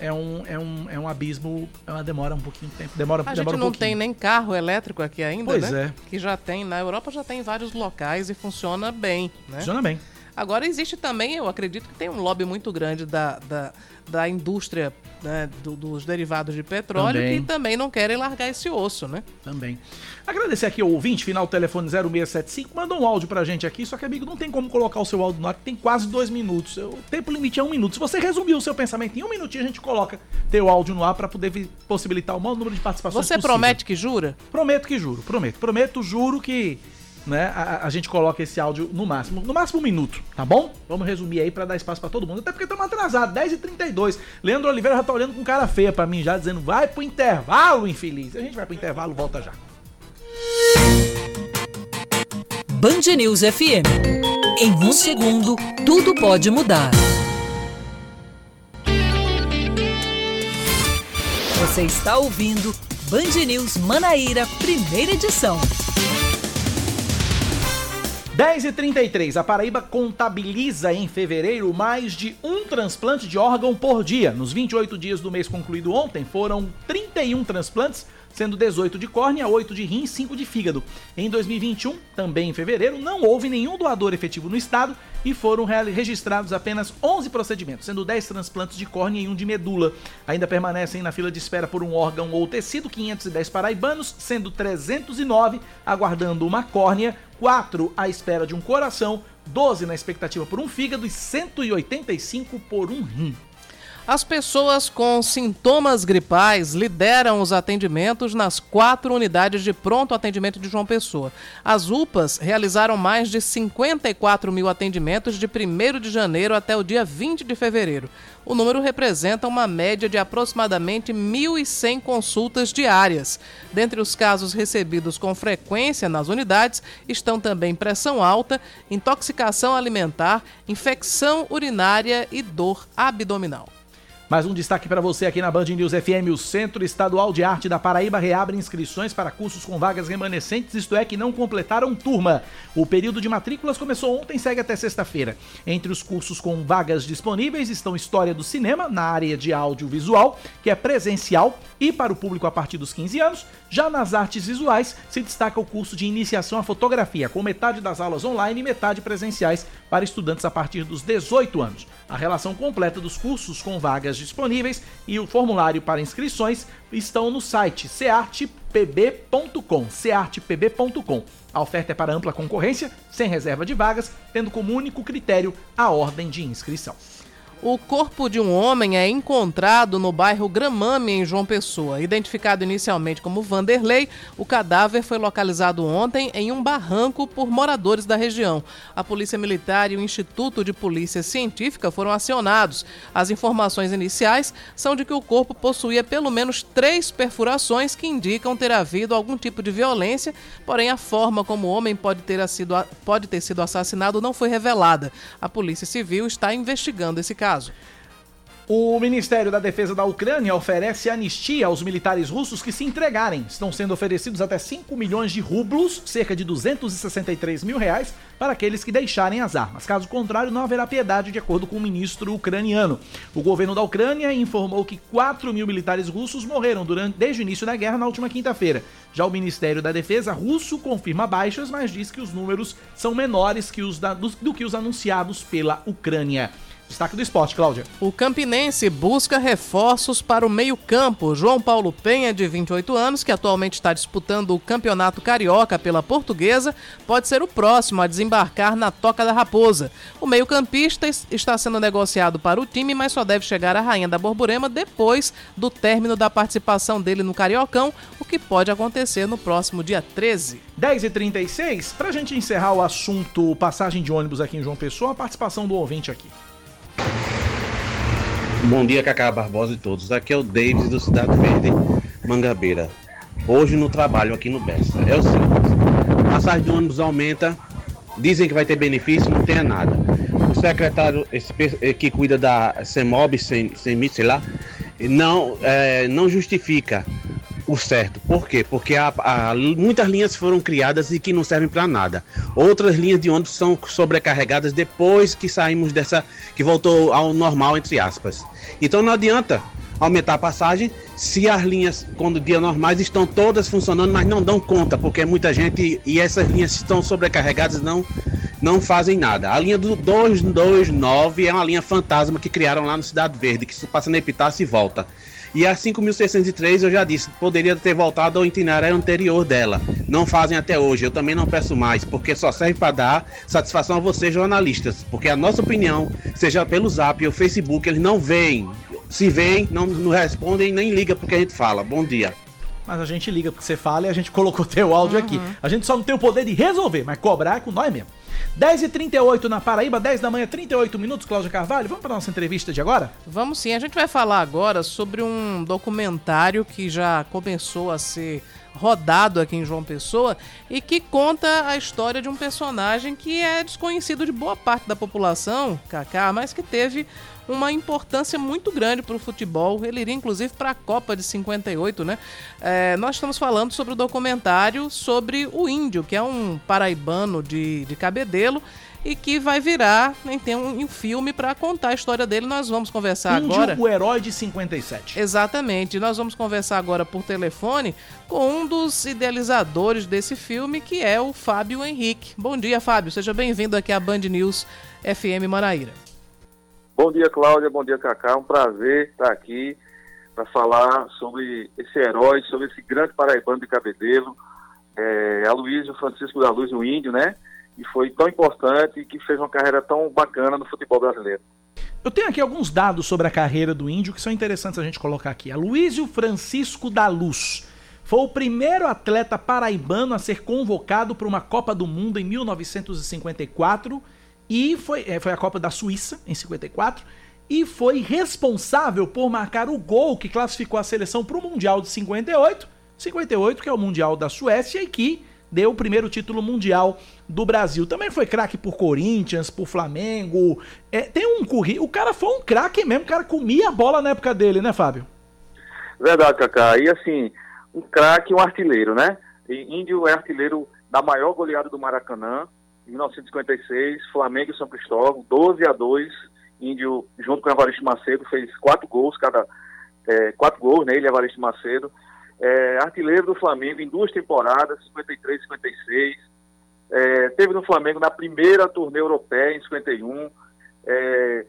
é um, é um, é um abismo, é uma demora um pouquinho de tempo. Demora, A demora gente não tem nem carro elétrico aqui ainda, Pois né? é. Que já tem, na Europa já tem em vários locais e funciona bem, né? Funciona bem. Agora existe também, eu acredito que tem um lobby muito grande da, da, da indústria né, do- dos derivados de petróleo Também. que também não querem largar esse osso, né? Também. Agradecer aqui ao ouvinte, final telefone 0675, mandou um áudio pra gente aqui, só que, amigo, não tem como colocar o seu áudio no ar, que tem quase dois minutos. O tempo limite é um minuto. Se você resumir o seu pensamento em um minutinho, a gente coloca teu áudio no ar pra poder possibilitar o maior número de participações Você possível. promete que jura? Prometo que juro, prometo. Prometo, juro que né, a, a gente coloca esse áudio no máximo, no máximo um minuto, tá bom? Vamos resumir aí pra dar espaço pra todo mundo, até porque estamos atrasados, 10h32. Leandro Oliveira já tá olhando com cara feia pra mim, já dizendo, vai pro intervalo, infeliz. A gente vai pro intervalo, volta já. Band News FM. Em um segundo, tudo pode mudar. Você está ouvindo Band News Manaíra, primeira edição. 10h33, a Paraíba contabiliza em fevereiro mais de um transplante de órgão por dia. Nos 28 dias do mês concluído ontem, foram 31 transplantes, sendo 18 de córnea, 8 de rim e 5 de fígado. Em 2021, também em fevereiro, não houve nenhum doador efetivo no estado e foram registrados apenas 11 procedimentos, sendo 10 transplantes de córnea e um de medula. Ainda permanecem na fila de espera por um órgão ou tecido 510 paraibanos, sendo 309 aguardando uma córnea, 4 à espera de um coração, 12 na expectativa por um fígado e 185 por um rim. As pessoas com sintomas gripais lideram os atendimentos nas quatro unidades de pronto atendimento de João Pessoa. As UPAs realizaram mais de 54 mil atendimentos de 1 de janeiro até o dia 20 de fevereiro. O número representa uma média de aproximadamente 1.100 consultas diárias. Dentre os casos recebidos com frequência nas unidades estão também pressão alta, intoxicação alimentar, infecção urinária e dor abdominal. Mais um destaque para você aqui na Band News FM. O Centro Estadual de Arte da Paraíba reabre inscrições para cursos com vagas remanescentes, isto é, que não completaram turma. O período de matrículas começou ontem e segue até sexta-feira. Entre os cursos com vagas disponíveis estão História do Cinema, na área de audiovisual, que é presencial e para o público a partir dos 15 anos. Já nas artes visuais, se destaca o curso de iniciação à fotografia, com metade das aulas online e metade presenciais para estudantes a partir dos 18 anos. A relação completa dos cursos com vagas disponíveis e o formulário para inscrições estão no site ceartpb.com, ceartpb.com. A oferta é para ampla concorrência, sem reserva de vagas, tendo como único critério a ordem de inscrição. O corpo de um homem é encontrado no bairro Gramame, em João Pessoa. Identificado inicialmente como Vanderlei, o cadáver foi localizado ontem em um barranco por moradores da região. A Polícia Militar e o Instituto de Polícia Científica foram acionados. As informações iniciais são de que o corpo possuía pelo menos três perfurações que indicam ter havido algum tipo de violência, porém a forma como o homem pode ter sido, pode ter sido assassinado não foi revelada. A Polícia Civil está investigando esse caso. O Ministério da Defesa da Ucrânia oferece anistia aos militares russos que se entregarem. Estão sendo oferecidos até 5 milhões de rublos, cerca de 263 mil reais, para aqueles que deixarem as armas. Caso contrário, não haverá piedade, de acordo com o ministro ucraniano. O governo da Ucrânia informou que 4 mil militares russos morreram durante, desde o início da guerra na última quinta-feira. Já o Ministério da Defesa russo confirma baixas, mas diz que os números são menores que os da, do, do que os anunciados pela Ucrânia. Destaque do esporte, Cláudia. O Campinense busca reforços para o meio-campo. João Paulo Penha, de 28 anos, que atualmente está disputando o Campeonato Carioca pela Portuguesa, pode ser o próximo a desembarcar na Toca da Raposa. O meio-campista está sendo negociado para o time, mas só deve chegar à Rainha da Borborema depois do término da participação dele no Cariocão, o que pode acontecer no próximo dia 13. 10h36, para a gente encerrar o assunto passagem de ônibus aqui em João Pessoa, a participação do ouvinte aqui. Bom dia, Cacá Barbosa e todos. Aqui é o Davis do Cidade Verde, Mangabeira. Hoje no trabalho aqui no Bessa. É o seguinte: passagem de ônibus aumenta, dizem que vai ter benefício, não tem nada. O secretário esse, que cuida da CEMOB, sem, sem lá, não, é, não justifica o certo. Por quê? Porque há, há, muitas linhas foram criadas e que não servem para nada. Outras linhas de ônibus são sobrecarregadas depois que saímos dessa. que voltou ao normal, entre aspas. Então não adianta aumentar a passagem se as linhas, quando dia normais, estão todas funcionando, mas não dão conta, porque é muita gente e essas linhas estão sobrecarregadas não não fazem nada. A linha do 229 é uma linha fantasma que criaram lá no Cidade Verde, que passa na Epitácio e volta. E a 5.603, eu já disse, poderia ter voltado ao itinerário anterior dela. Não fazem até hoje, eu também não peço mais, porque só serve para dar satisfação a vocês, jornalistas. Porque a nossa opinião, seja pelo zap ou Facebook, eles não veem. Se veem, não, não respondem nem ligam porque a gente fala. Bom dia. Mas a gente liga porque você fala e a gente colocou teu áudio uhum. aqui. A gente só não tem o poder de resolver, mas cobrar é com nós mesmo. 10h38 na Paraíba, 10 da manhã, 38 minutos, Cláudia Carvalho. Vamos para nossa entrevista de agora? Vamos sim. A gente vai falar agora sobre um documentário que já começou a ser rodado aqui em João Pessoa e que conta a história de um personagem que é desconhecido de boa parte da população, Kaká, mas que teve uma importância muito grande para o futebol. Ele iria inclusive para a Copa de 58, né? É, nós estamos falando sobre o documentário sobre o Índio, que é um paraibano de, de Cabedelo e que vai virar tem um, um filme para contar a história dele. Nós vamos conversar Índio, agora. o herói de 57. Exatamente. Nós vamos conversar agora por telefone com um dos idealizadores desse filme, que é o Fábio Henrique. Bom dia, Fábio. Seja bem-vindo aqui à Band News FM Manaíra. Bom dia, Cláudia. Bom dia, Cacá. É um prazer estar aqui para falar sobre esse herói, sobre esse grande paraibano de Cabedelo, é, Aloysio Francisco da Luz, o Índio, né? E foi tão importante e que fez uma carreira tão bacana no futebol brasileiro. Eu tenho aqui alguns dados sobre a carreira do Índio que são interessantes a gente colocar aqui. Aloysio Francisco da Luz foi o primeiro atleta paraibano a ser convocado para uma Copa do Mundo em 1954 e foi, é, foi a Copa da Suíça, em 54, e foi responsável por marcar o gol que classificou a seleção para o Mundial de 58, 58, que é o Mundial da Suécia, e que deu o primeiro título mundial do Brasil. Também foi craque por Corinthians, por Flamengo. É, tem um currículo. O cara foi um craque mesmo, o cara comia a bola na época dele, né, Fábio? Verdade, Kaká. E assim, um craque um artilheiro, né? Índio é artilheiro da maior goleada do Maracanã, 1956, Flamengo e São Cristóvão, 12 a 2. Índio, junto com o Evaristo Macedo, fez quatro gols, cada é, quatro gols, né? Ele Evaristo Macedo. É, artilheiro do Flamengo em duas temporadas, 53 e 56. É, teve no Flamengo na primeira turnê europeia, em 51. É,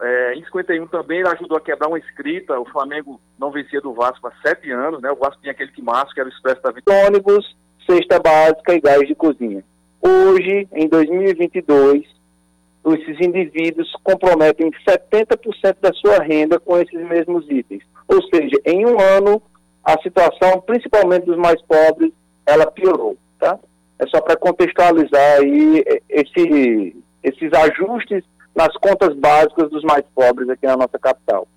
é, em 51 também ele ajudou a quebrar uma escrita. O Flamengo não vencia do Vasco há sete anos, né? O Vasco tinha aquele que que era o Expresso da Vitória. Ônibus, cesta básica e gás de cozinha. Hoje, em 2022, esses indivíduos comprometem 70% da sua renda com esses mesmos itens. Ou seja, em um ano, a situação, principalmente dos mais pobres, ela piorou, tá? É só para contextualizar aí esse, esses ajustes nas contas básicas dos mais pobres aqui na nossa capital.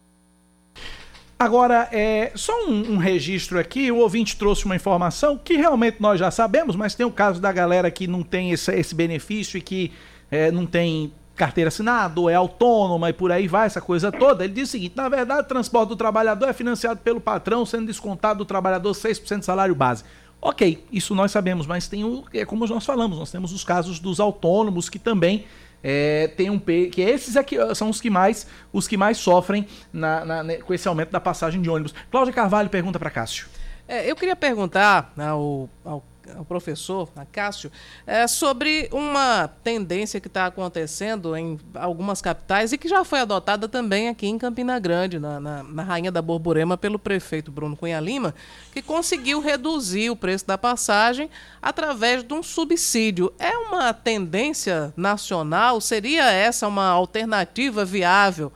Agora, é, só um, um, registro aqui, o ouvinte trouxe uma informação que realmente nós já sabemos, mas tem o caso da galera que não tem esse, esse benefício e que é, não tem carteira assinada, ou é autônoma e por aí vai, essa coisa toda. Ele diz o seguinte: na verdade, o transporte do trabalhador é financiado pelo patrão, sendo descontado do trabalhador 6% do salário base. Ok, isso nós sabemos, mas tem o. É como nós falamos, nós temos os casos dos autônomos que também é, tem um que esses aqui são os que mais os que mais sofrem na, na, com esse aumento da passagem de ônibus. Cláudia Carvalho pergunta para Cássio. É, eu queria perguntar ao, ao ao professor, a Cássio, é, sobre uma tendência que está acontecendo em algumas capitais e que já foi adotada também aqui em Campina Grande, na, na, na, Rainha da Borborema, pelo prefeito Bruno Cunha Lima, que conseguiu reduzir o preço da passagem através de um subsídio. É uma tendência nacional? Seria essa uma alternativa viável?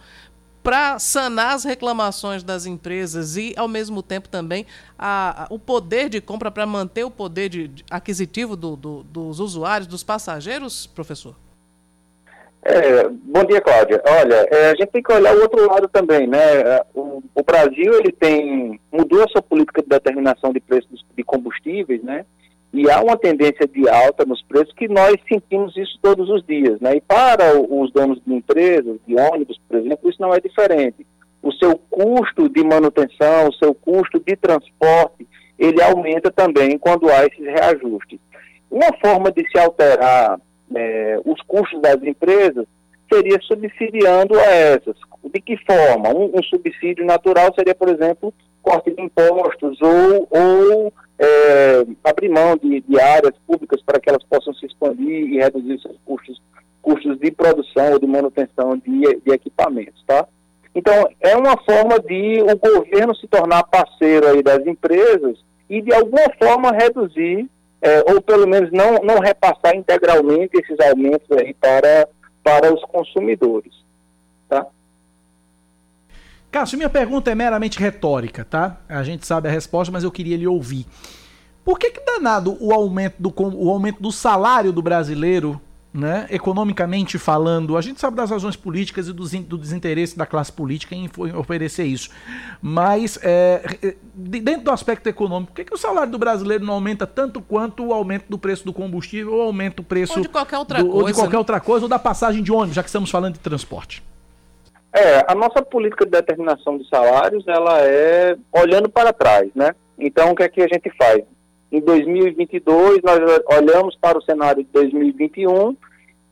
Para sanar as reclamações das empresas e, ao mesmo tempo, também a, a, o poder de compra para manter o poder de, de aquisitivo do, do, dos usuários, dos passageiros, professor? É, bom dia, Cláudia. Olha, é, a gente tem que olhar o outro lado também, né? É, o, o, Brasil ele tem mudou a sua política de determinação de preços de combustíveis, né? E há uma tendência de alta nos preços que nós sentimos isso todos os dias, né? E para os donos de empresas, de ônibus, por exemplo, isso não é diferente. O seu custo de manutenção, o seu custo de transporte, ele aumenta também quando há esses reajustes. Uma forma de se alterar é, os custos das empresas seria subsidiando a essas. De que forma? Um, um subsídio natural seria, por exemplo, corte de impostos ou, ou é, abrir mão de, de, áreas públicas para que elas possam se expandir e reduzir seus custos, custos de produção ou de manutenção de, de equipamentos, tá? Então, é uma forma de o governo se tornar parceiro aí das empresas e, de alguma forma, reduzir, é, ou pelo menos não, não repassar integralmente esses aumentos aí para, para os consumidores, tá? Cássio, minha pergunta é meramente retórica, tá? A gente sabe a resposta, mas eu queria lhe ouvir. Por que, que danado o aumento do, o aumento do salário do brasileiro, né, economicamente falando, a gente sabe das razões políticas e do, do desinteresse da classe política em oferecer isso, mas é, dentro do aspecto econômico, por que, que o salário do brasileiro não aumenta tanto quanto o aumento do preço do combustível ou aumenta o preço ou de qualquer outra do, coisa, ou de qualquer né? outra coisa ou da passagem de ônibus, já que estamos falando de transporte? É, a nossa política de determinação de salários, ela é olhando para trás, né? Então, o que é que a gente faz? Em 2022, nós olhamos para o cenário de 2021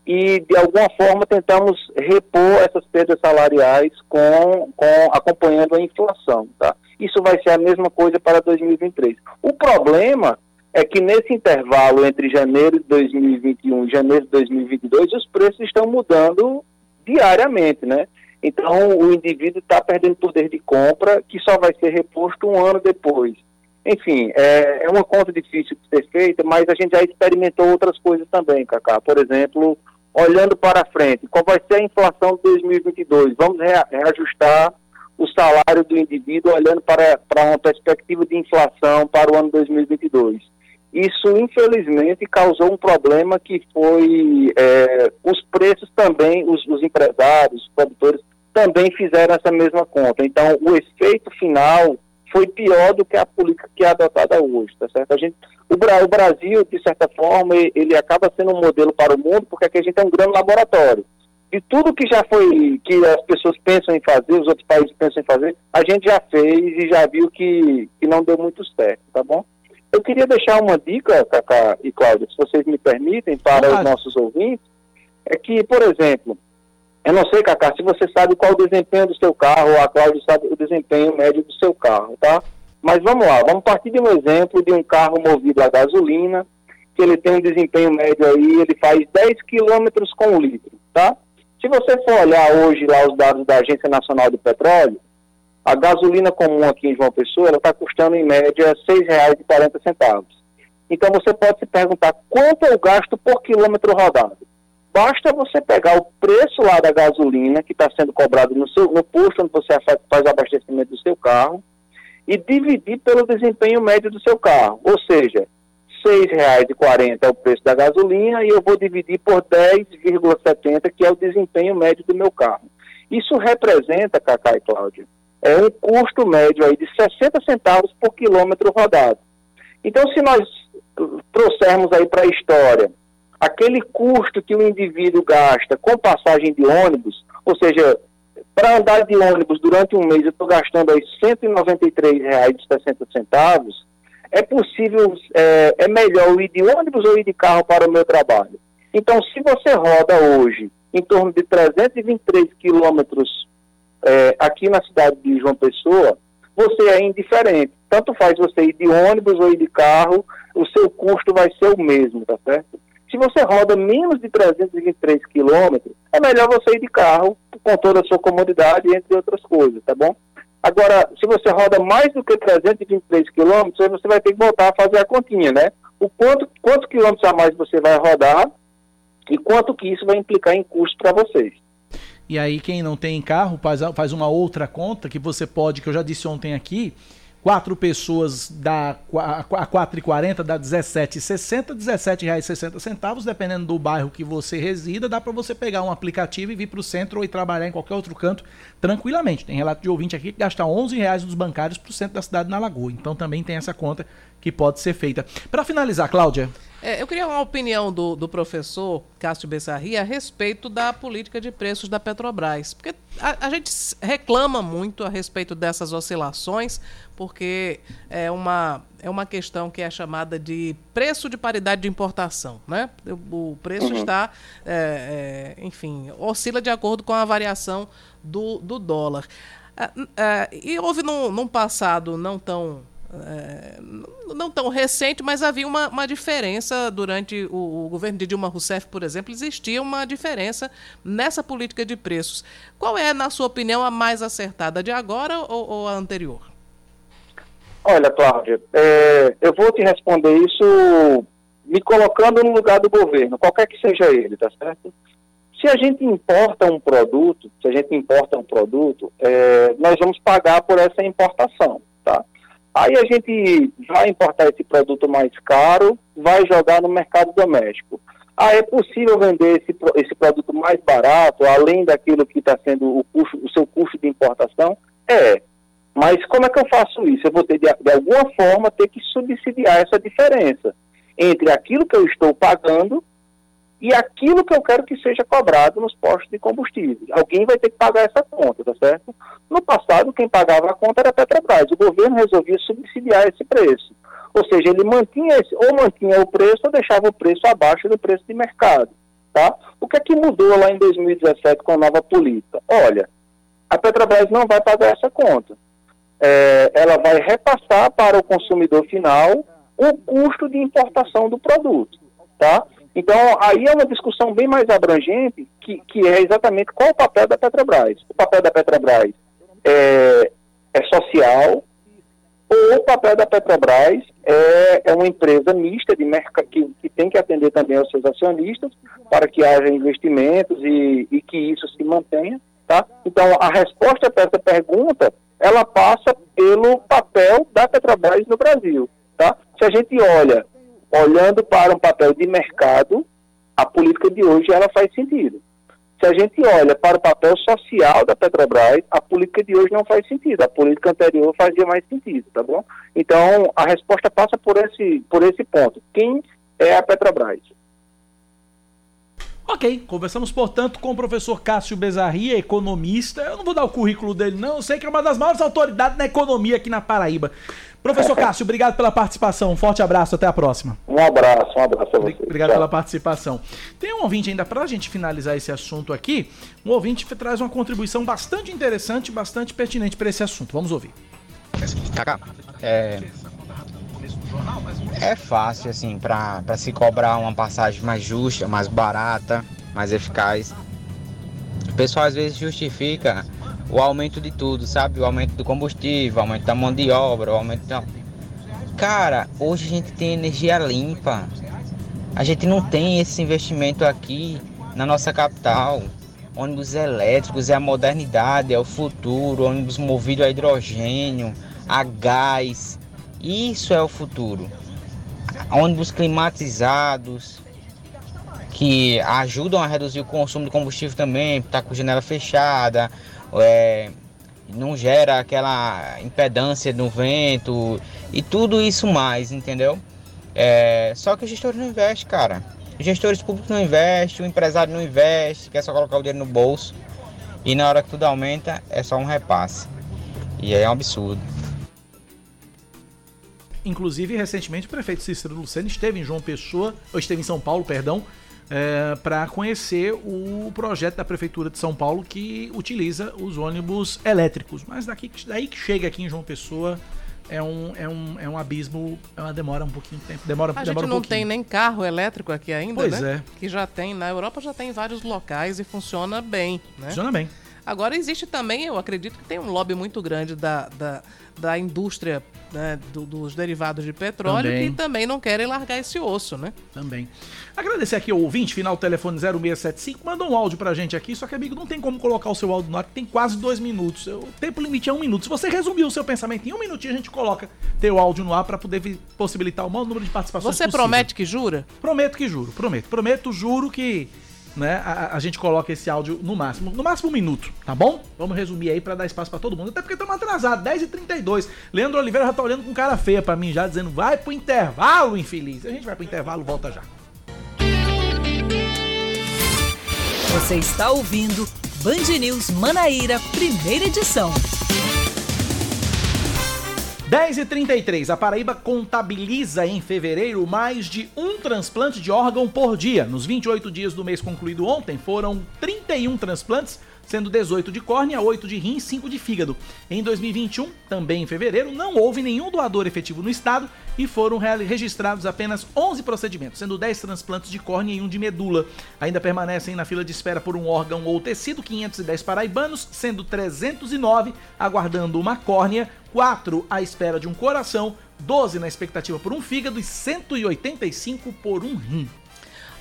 e, de alguma forma, tentamos repor essas perdas salariais com, com acompanhando a inflação, tá? Isso vai ser a mesma coisa para 2023. O problema é que nesse intervalo entre janeiro de 2021 e janeiro de 2022, os preços estão mudando diariamente, né? Então, o indivíduo está perdendo poder de compra, que só vai ser reposto um ano depois. Enfim, é, é, uma conta difícil de ser feita, mas a gente já experimentou outras coisas também, Cacá. Por exemplo, olhando para frente, qual vai ser a inflação de 2022? Vamos reajustar o salário do indivíduo olhando para, para uma perspectiva de inflação para o ano 2022. Isso, infelizmente, causou um problema que foi é, os preços também, os, os empresários, os produtores, também fizeram essa mesma conta. Então, o efeito final foi pior do que a política que é adotada hoje, tá certo? A gente, o, o Brasil, de certa forma, ele acaba sendo um modelo para o mundo, porque aqui a gente é um grande laboratório. De tudo que já foi, que as pessoas pensam em fazer, os outros países pensam em fazer, a gente já fez e já viu que, que não deu muito certo, tá bom? Eu queria deixar uma dica, Cacá e Cláudia, se vocês me permitem, para os nossos ouvintes, é que, por exemplo, eu não sei, Cacá, se você sabe qual o desempenho do seu carro, ou a Cláudia sabe o desempenho médio do seu carro, tá? Mas vamos lá, vamos partir de um exemplo de um carro movido a gasolina, que ele tem um desempenho médio aí, ele faz 10 quilômetros com litro, tá? Se você for olhar hoje lá os dados da Agência Nacional do Petróleo, a gasolina comum aqui em João Pessoa, ela está custando em média R$ 6,40. Então você pode se perguntar quanto é o gasto por quilômetro rodado. Basta você pegar o preço lá da gasolina que está sendo cobrado no, seu, no posto onde você faz o abastecimento do seu carro e dividir pelo desempenho médio do seu carro. Ou seja, R$ 6,40 é o preço da gasolina e eu vou dividir por 10,70, que é o desempenho médio do meu carro. Isso representa, Cacá e Cláudia, é um custo médio aí de 60 centavos por quilômetro rodado. Então, se nós trouxermos aí para a história aquele custo que o indivíduo gasta com passagem de ônibus, ou seja, para andar de ônibus durante um mês eu estou gastando aí R$ 193,60, é possível, é, é melhor eu ir de ônibus ou ir de carro para o meu trabalho? Então, se você roda hoje em torno de 323 quilômetros é, aqui na cidade de João Pessoa, você é indiferente. Tanto faz você ir de ônibus ou ir de carro, o seu custo vai ser o mesmo, tá certo? Se você roda menos de 323 quilômetros, é melhor você ir de carro com toda a sua comodidade, entre outras coisas, tá bom? Agora, se você roda mais do que 323 quilômetros, você vai ter que voltar a fazer a continha, né? O quanto, quantos quilômetros a mais você vai rodar e quanto que isso vai implicar em custo para vocês. E aí, quem não tem carro, faz, faz uma outra conta que você pode, que eu já disse ontem aqui, quatro pessoas dá a 4,40 dá 17,60, 17,60 centavos, dependendo do bairro que você resida, dá para você pegar um aplicativo e vir para o centro ou ir trabalhar em qualquer outro canto tranquilamente. Tem relato de ouvinte aqui que gasta 11 reais dos bancários para o centro da cidade na Lagoa. Então também tem essa conta que pode ser feita. Para finalizar, Cláudia. É, eu queria uma opinião do, do professor Cássio Bessarri a respeito da política de preços da Petrobras. Porque a, a, gente reclama muito a respeito dessas oscilações, porque é uma, é uma questão que é chamada de preço de paridade de importação. Né? O, preço uhum. está, é, é, enfim, oscila de acordo com a variação do, do dólar. Ah, ah, e houve num, num passado não tão é, não tão recente, mas havia uma, uma diferença durante o, o, governo de Dilma Rousseff, por exemplo, existia uma diferença nessa política de preços. Qual é, na sua opinião, a mais acertada, de agora ou, ou a anterior? Olha, Cláudia, é, eu vou te responder isso me colocando no lugar do governo, qualquer que seja ele, tá certo? Se a gente importa um produto, se a gente importa um produto, é, nós vamos pagar por essa importação, tá? Aí a gente vai importar esse produto mais caro, vai jogar no mercado doméstico. Ah, é possível vender esse, esse produto mais barato, além daquilo que está sendo o, custo, o seu custo de importação? É. Mas como é que eu faço isso? Eu vou ter, de, de alguma forma, ter que subsidiar essa diferença entre aquilo que eu estou pagando e aquilo que eu quero que seja cobrado nos postos de combustível. Alguém vai ter que pagar essa conta, tá certo? No passado, quem pagava a conta era a Petrobras. O governo resolvia subsidiar esse preço. Ou seja, ele mantinha esse, ou mantinha o preço ou deixava o preço abaixo do preço de mercado. Tá? O que é que mudou lá em 2017 com a nova política? Olha, a Petrobras não vai pagar essa conta. É, ela vai repassar para o consumidor final o custo de importação do produto. Tá? Então, aí é uma discussão bem mais abrangente, que, que é exatamente qual o papel da Petrobras. O papel da Petrobras é, é social, ou o papel da Petrobras é, é uma empresa mista de mercado que, que, tem que atender também aos seus acionistas para que haja investimentos e, e que isso se mantenha. Tá? Então, a resposta para essa pergunta, ela passa pelo papel da Petrobras no Brasil. Tá? Se a gente olha olhando para um papel de mercado, a política de hoje ela faz sentido. Se a gente olha para o papel social da Petrobras, a política de hoje não faz sentido. A política anterior fazia mais sentido, tá bom? Então, a resposta passa por esse, por esse ponto. Quem é a Petrobras? Ok, conversamos, portanto, com o professor Cássio Bezarria, economista. Eu não vou dar o currículo dele, não. Eu sei que é uma das maiores autoridades na economia aqui na Paraíba. Professor Cássio, obrigado pela participação. Um forte abraço, até a próxima. Um abraço, um abraço a você. Obrigado Tchau. pela participação. Tem um ouvinte ainda, para a gente finalizar esse assunto aqui, um ouvinte traz uma contribuição bastante interessante, bastante pertinente para esse assunto. Vamos ouvir. Cacá, é, é fácil, assim, para se cobrar uma passagem mais justa, mais barata, mais eficaz. O pessoal às vezes justifica o aumento de tudo, sabe? O aumento do combustível, o aumento da mão de obra, o aumento da. Cara, hoje a gente tem energia limpa. A gente não tem esse investimento aqui na nossa capital. Ônibus elétricos é a modernidade, é o futuro, ônibus movido a hidrogênio, a gás. Isso é o futuro. Ônibus climatizados, que ajudam a reduzir o consumo de combustível também, tá com janela fechada, é, não gera aquela impedância no vento e tudo isso mais, entendeu? É, só que o gestor não investe, cara. Os gestores públicos não investem, o empresário não investe, quer só colocar o dinheiro no bolso. E na hora que tudo aumenta, é só um repasse. E é um absurdo. Inclusive, recentemente, o prefeito Cícero Lucena esteve em João Pessoa, ou esteve em São Paulo, perdão, é, para conhecer o projeto da Prefeitura de São Paulo que utiliza os ônibus elétricos. Mas daqui, daí que chega aqui em João Pessoa é um, é um, é um abismo, é uma demora um pouquinho de tempo. Demora, A demora gente um não pouquinho. tem nem carro elétrico aqui ainda, Pois né? é. Que já tem, na Europa já tem em vários locais e funciona bem, né? Funciona bem. Agora existe também, eu acredito que tem um lobby muito grande da, da, da indústria né, do- dos derivados de petróleo Também. que também não querem largar esse osso, né? Também. Agradecer aqui ao ouvinte, final telefone 0675, mandou um áudio pra gente aqui, só que, amigo, não tem como colocar o seu áudio no ar, que tem quase dois minutos. O tempo limite é um minuto. Se você resumir o seu pensamento em um minutinho, a gente coloca teu áudio no ar pra poder possibilitar o maior número de participações Você possível. promete que jura? Prometo que juro, prometo. Prometo, juro que né, a, a gente coloca esse áudio no máximo, no máximo um minuto, tá bom? Vamos resumir aí pra dar espaço pra todo mundo, até porque estamos atrasados, 10h32. Leandro Oliveira já tá olhando com cara feia pra mim, já dizendo, vai pro intervalo, infeliz. A gente vai pro intervalo, volta já. Você está ouvindo Band News Manaíra, primeira edição. 10h33, a Paraíba contabiliza em fevereiro mais de um transplante de órgão por dia. Nos 28 dias do mês concluído ontem, foram 31 transplantes, sendo 18 de córnea, 8 de rim e 5 de fígado. Em 2021, também em fevereiro, não houve nenhum doador efetivo no estado e foram registrados apenas 11 procedimentos, sendo 10 transplantes de córnea e um de medula. Ainda permanecem na fila de espera por um órgão ou tecido 510 paraibanos, sendo 309 aguardando uma córnea, 4 à espera de um coração, 12 na expectativa por um fígado e 185 por um rim.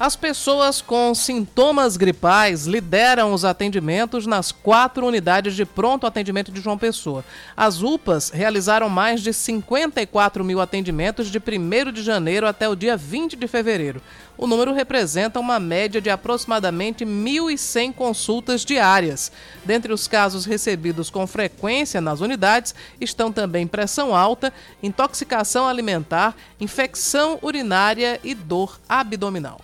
As pessoas com sintomas gripais lideram os atendimentos nas quatro unidades de pronto atendimento de João Pessoa. As UPAs realizaram mais de 54 mil atendimentos de 1 de janeiro até o dia 20 de fevereiro. O número representa uma média de aproximadamente 1.100 consultas diárias. Dentre os casos recebidos com frequência nas unidades estão também pressão alta, intoxicação alimentar, infecção urinária e dor abdominal.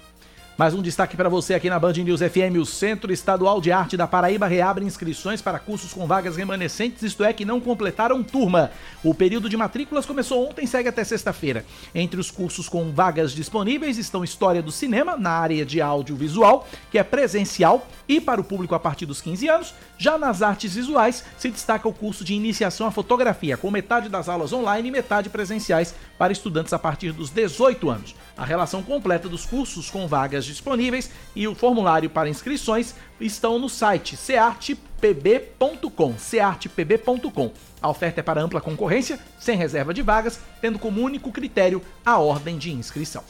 Mais um destaque para você aqui na Band News FM. O Centro Estadual de Arte da Paraíba reabre inscrições para cursos com vagas remanescentes, isto é, que não completaram turma. O período de matrículas começou ontem e segue até sexta-feira. Entre os cursos com vagas disponíveis estão História do Cinema, na área de audiovisual, que é presencial e para o público a partir dos 15 anos. Já nas artes visuais, se destaca o curso de iniciação à fotografia, com metade das aulas online e metade presenciais para estudantes a partir dos 18 anos. A relação completa dos cursos com vagas disponíveis e o formulário para inscrições estão no site ceartpb.com, ceartpb.com. A oferta é para ampla concorrência, sem reserva de vagas, tendo como único critério a ordem de inscrição.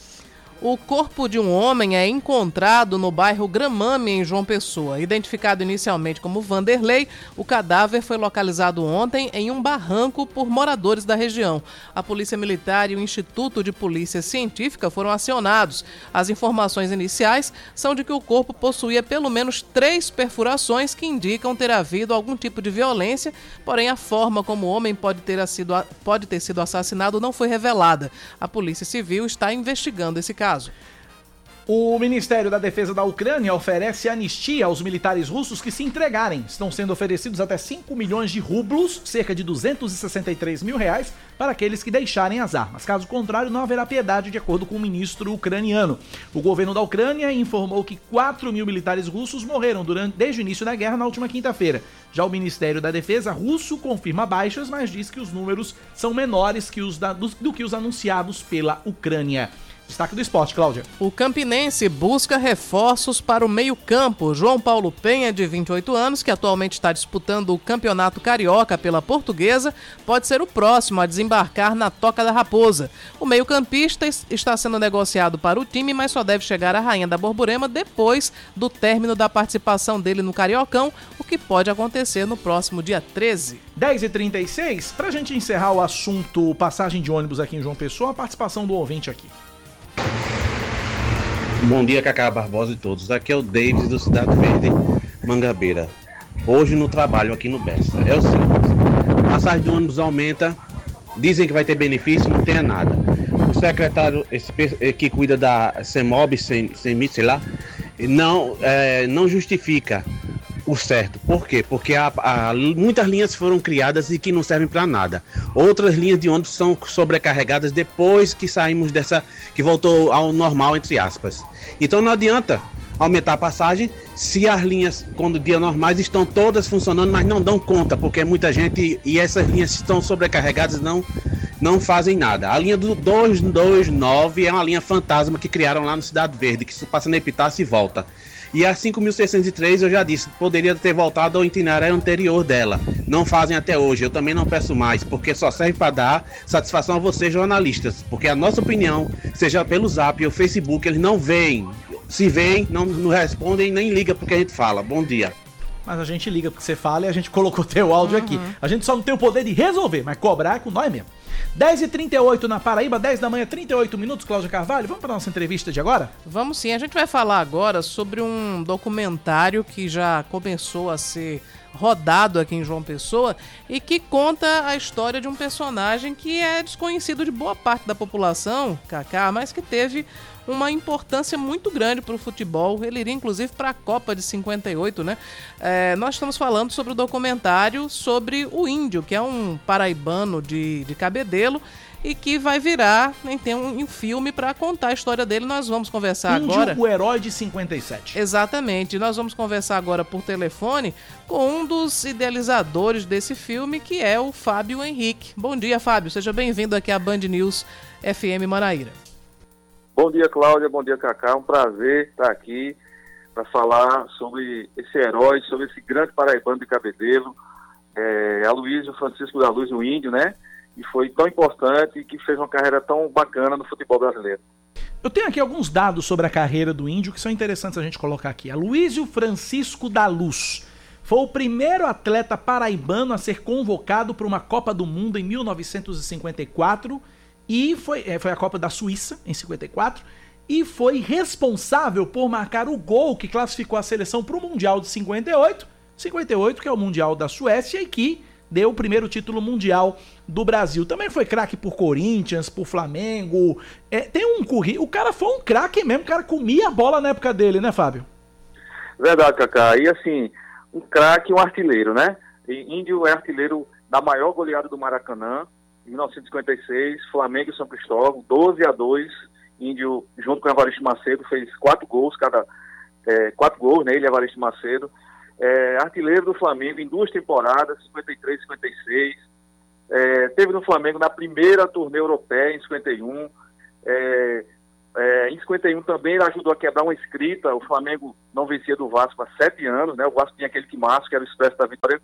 O corpo de um homem é encontrado no bairro Gramame, em João Pessoa. Identificado inicialmente como Vanderlei, o cadáver foi localizado ontem em um barranco por moradores da região. A Polícia Militar e o Instituto de Polícia Científica foram acionados. As informações iniciais são de que o corpo possuía pelo menos três perfurações que indicam ter havido algum tipo de violência, porém a forma como o homem pode ter sido, pode ter sido assassinado não foi revelada. A Polícia Civil está investigando esse caso. O Ministério da Defesa da Ucrânia oferece anistia aos militares russos que se entregarem. Estão sendo oferecidos até 5 milhões de rublos, cerca de 263 mil reais, para aqueles que deixarem as armas. Caso contrário, não haverá piedade, de acordo com o ministro ucraniano. O governo da Ucrânia informou que 4 mil militares russos morreram durante, desde o início da guerra na última quinta-feira. Já o Ministério da Defesa russo confirma baixas, mas diz que os números são menores que os da, do, do que os anunciados pela Ucrânia. Destaque do esporte, Cláudia. O Campinense busca reforços para o meio-campo. João Paulo Penha, de 28 anos, que atualmente está disputando o Campeonato Carioca pela Portuguesa, pode ser o próximo a desembarcar na Toca da Raposa. O meio-campista está sendo negociado para o time, mas só deve chegar à Rainha da Borborema depois do término da participação dele no Cariocão, o que pode acontecer no próximo dia 13. 10h36, para a gente encerrar o assunto passagem de ônibus aqui em João Pessoa, a participação do ouvinte aqui. Bom dia, Cacá Barbosa e todos. Aqui é o David do Cidade Verde, Mangabeira. Hoje no trabalho aqui no Bessa. É o seguinte: passagem do ônibus aumenta, dizem que vai ter benefício, não tem nada. o secretário esse, pe- que cuida da CEMOB, sem, sem sei lá, não, é, não justifica o certo. Por quê? Porque há- há- muitas linhas foram criadas e que não servem para nada. Outras linhas de ônibus são sobrecarregadas depois que saímos dessa. que voltou ao normal, entre aspas. Então não adianta aumentar a passagem se as linhas, quando dia normais, estão todas funcionando, mas não dão conta, porque muita gente e essas linhas estão sobrecarregadas não não fazem nada. A linha do 229 é uma linha fantasma que criaram lá no Cidade Verde, que passa na Epitácio e volta. E a 5.603, eu já disse, poderia ter voltado ao itinerário anterior dela. Não fazem até hoje, eu também não peço mais, porque só serve para dar satisfação a vocês, jornalistas. Porque a nossa opinião, seja pelo zap ou Facebook, eles não veem. Se veem, não nos respondem nem ligam porque a gente fala. Bom dia. Mas a gente liga porque você fala e a gente colocou teu áudio aqui. A gente só não tem o poder de resolver, mas cobrar é com nós mesmo. 10h38 na Paraíba, 10 da manhã, 38 minutos, Cláudia Carvalho. Vamos para nossa entrevista de agora? Vamos sim, a gente vai falar agora sobre um documentário que já começou a ser rodado aqui em João Pessoa e que conta a história de um personagem que é desconhecido de boa parte da população, Kaká, mas que teve uma importância muito grande para o futebol. Ele iria inclusive para a Copa de 58, né? É, nós estamos falando sobre o documentário sobre o Índio, que é um paraibano de, de Cabedelo e que vai virar, tem um, um filme para contar a história dele. Nós vamos conversar Índio, agora. o herói de 57. Exatamente. Nós vamos conversar agora por telefone com um dos idealizadores desse filme, que é o Fábio Henrique. Bom dia, Fábio. Seja bem-vindo aqui à Band News FM Manaíra. Bom dia, Cláudia. Bom dia, Cacá. Um prazer estar aqui para falar sobre esse herói, sobre esse grande paraibano de Cabedelo, é, Aloysio Francisco da Luz, o Índio, né? E foi tão importante e que fez uma carreira tão bacana no futebol brasileiro. Eu tenho aqui alguns dados sobre a carreira do índio que são interessantes a gente colocar aqui. Aloysio Francisco da Luz foi o primeiro atleta paraibano a ser convocado para uma Copa do Mundo em 1954 e foi, é, foi a Copa da Suíça em 54 e foi responsável por marcar o gol que classificou a seleção para o Mundial de 58, 58 que é o Mundial da Suécia e que deu o primeiro título mundial do Brasil. Também foi craque por Corinthians, por Flamengo. É, tem um currículo. O cara foi um craque mesmo, o cara comia a bola na época dele, né, Fábio? Verdade, Cacá. E assim, um craque um artilheiro, né? E Índio é artilheiro da maior goleada do Maracanã, 1956, Flamengo e São Cristóvão, 12 a 2. Índio, junto com Evaristo Macedo, fez quatro gols, cada é, quatro gols, né? Ele e Evaristo Macedo. É, artilheiro do Flamengo em duas temporadas, 53 56. É, teve no Flamengo na primeira turnê europeia, em 51. É, é, em 51 também ele ajudou a quebrar uma escrita. O Flamengo não vencia do Vasco há sete anos, né? O Vasco tinha aquele que que era o Expresso da Vitória.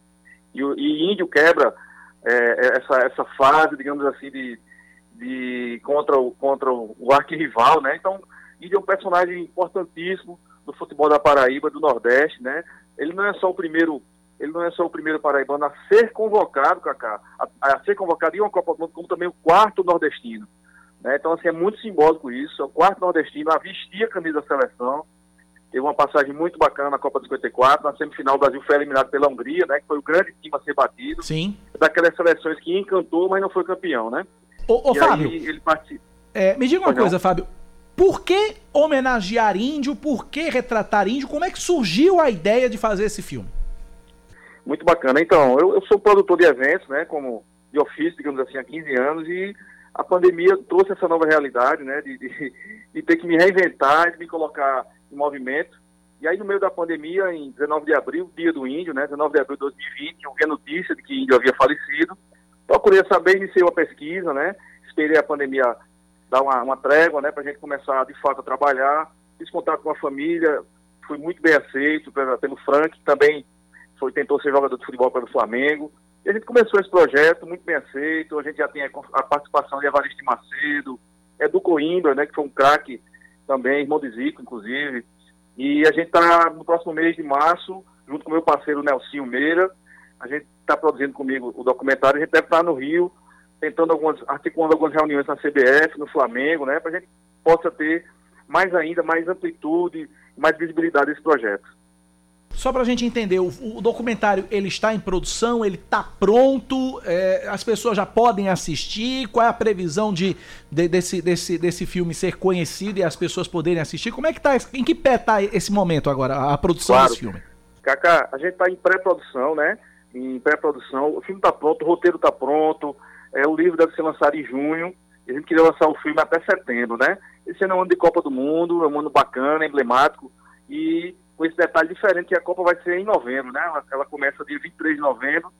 E, e Índio quebra é, essa, essa fase, digamos assim, de, de contra o, contra o, arquirrival, né? Então, Índio é um personagem importantíssimo do futebol da Paraíba, do Nordeste, né? Ele não é só o primeiro, ele não é só o primeiro paraibano a ser convocado, Kaká, a, a ser convocado em uma Copa do Mundo, como também o quarto nordestino. Né? Então, assim, é muito simbólico isso. É o quarto nordestino a vestir a camisa da seleção. Teve uma passagem muito bacana na Copa de 54. Na semifinal, o Brasil foi eliminado pela Hungria, né? Que foi o grande time a ser batido. Sim. Daquelas seleções que encantou, mas não foi campeão, né? Ô, ô Fábio, aí ele participa. é, me diga uma não. coisa, Fábio. Por que homenagear índio? Por que retratar índio? Como é que surgiu a ideia de fazer esse filme? Muito bacana. Então, eu, eu sou produtor de eventos, né? Como de ofício, digamos assim, há 15 anos e a pandemia trouxe essa nova realidade, né? De, de, de ter que me reinventar, de me colocar movimento. E aí, no meio da pandemia, em 19 de abril, dia do índio, né? 19 de abril de 2020, eu vi a notícia de que índio havia falecido. Procurei saber, iniciei uma pesquisa, né? Esperei a pandemia dar uma, uma trégua, né? Para a gente começar, de fato, a trabalhar. Fiz contato com a família, fui muito bem aceito pelo Frank, também foi, tentou ser jogador de futebol pelo Flamengo. E a gente começou esse projeto, muito bem aceito. A gente já tem a, a participação de Evaristo Macedo, Edu Coimbra, né, que foi um craque também, irmão de Zico, inclusive. E a gente está no próximo mês de março, junto com meu parceiro Nelsinho Meira. A gente está produzindo comigo o documentário. A gente deve estar no Rio, tentando algumas, articulando algumas reuniões na CBF, no Flamengo, né, para a gente possa ter mais ainda, mais amplitude, mais visibilidade desse projeto. Só pra gente entender, o, o documentário ele está em produção, ele tá pronto, é, as pessoas já podem assistir, qual é a previsão de, de- desse, desse, desse filme ser conhecido e as pessoas poderem assistir? Como é que tá, em que pé tá esse momento agora, a, a produção Claro. desse filme? Cacá, a gente está em pré-produção, né? Em pré-produção. O filme está pronto, o roteiro está pronto, é, o livro deve ser lançado em junho. E a gente queria lançar o filme até setembro, né? Esse ano é um ano de Copa do Mundo, é um ano bacana, emblemático. E com esse detalhe diferente que a Copa vai ser em novembro, né? Ela, ela começa dia 23 de novembro.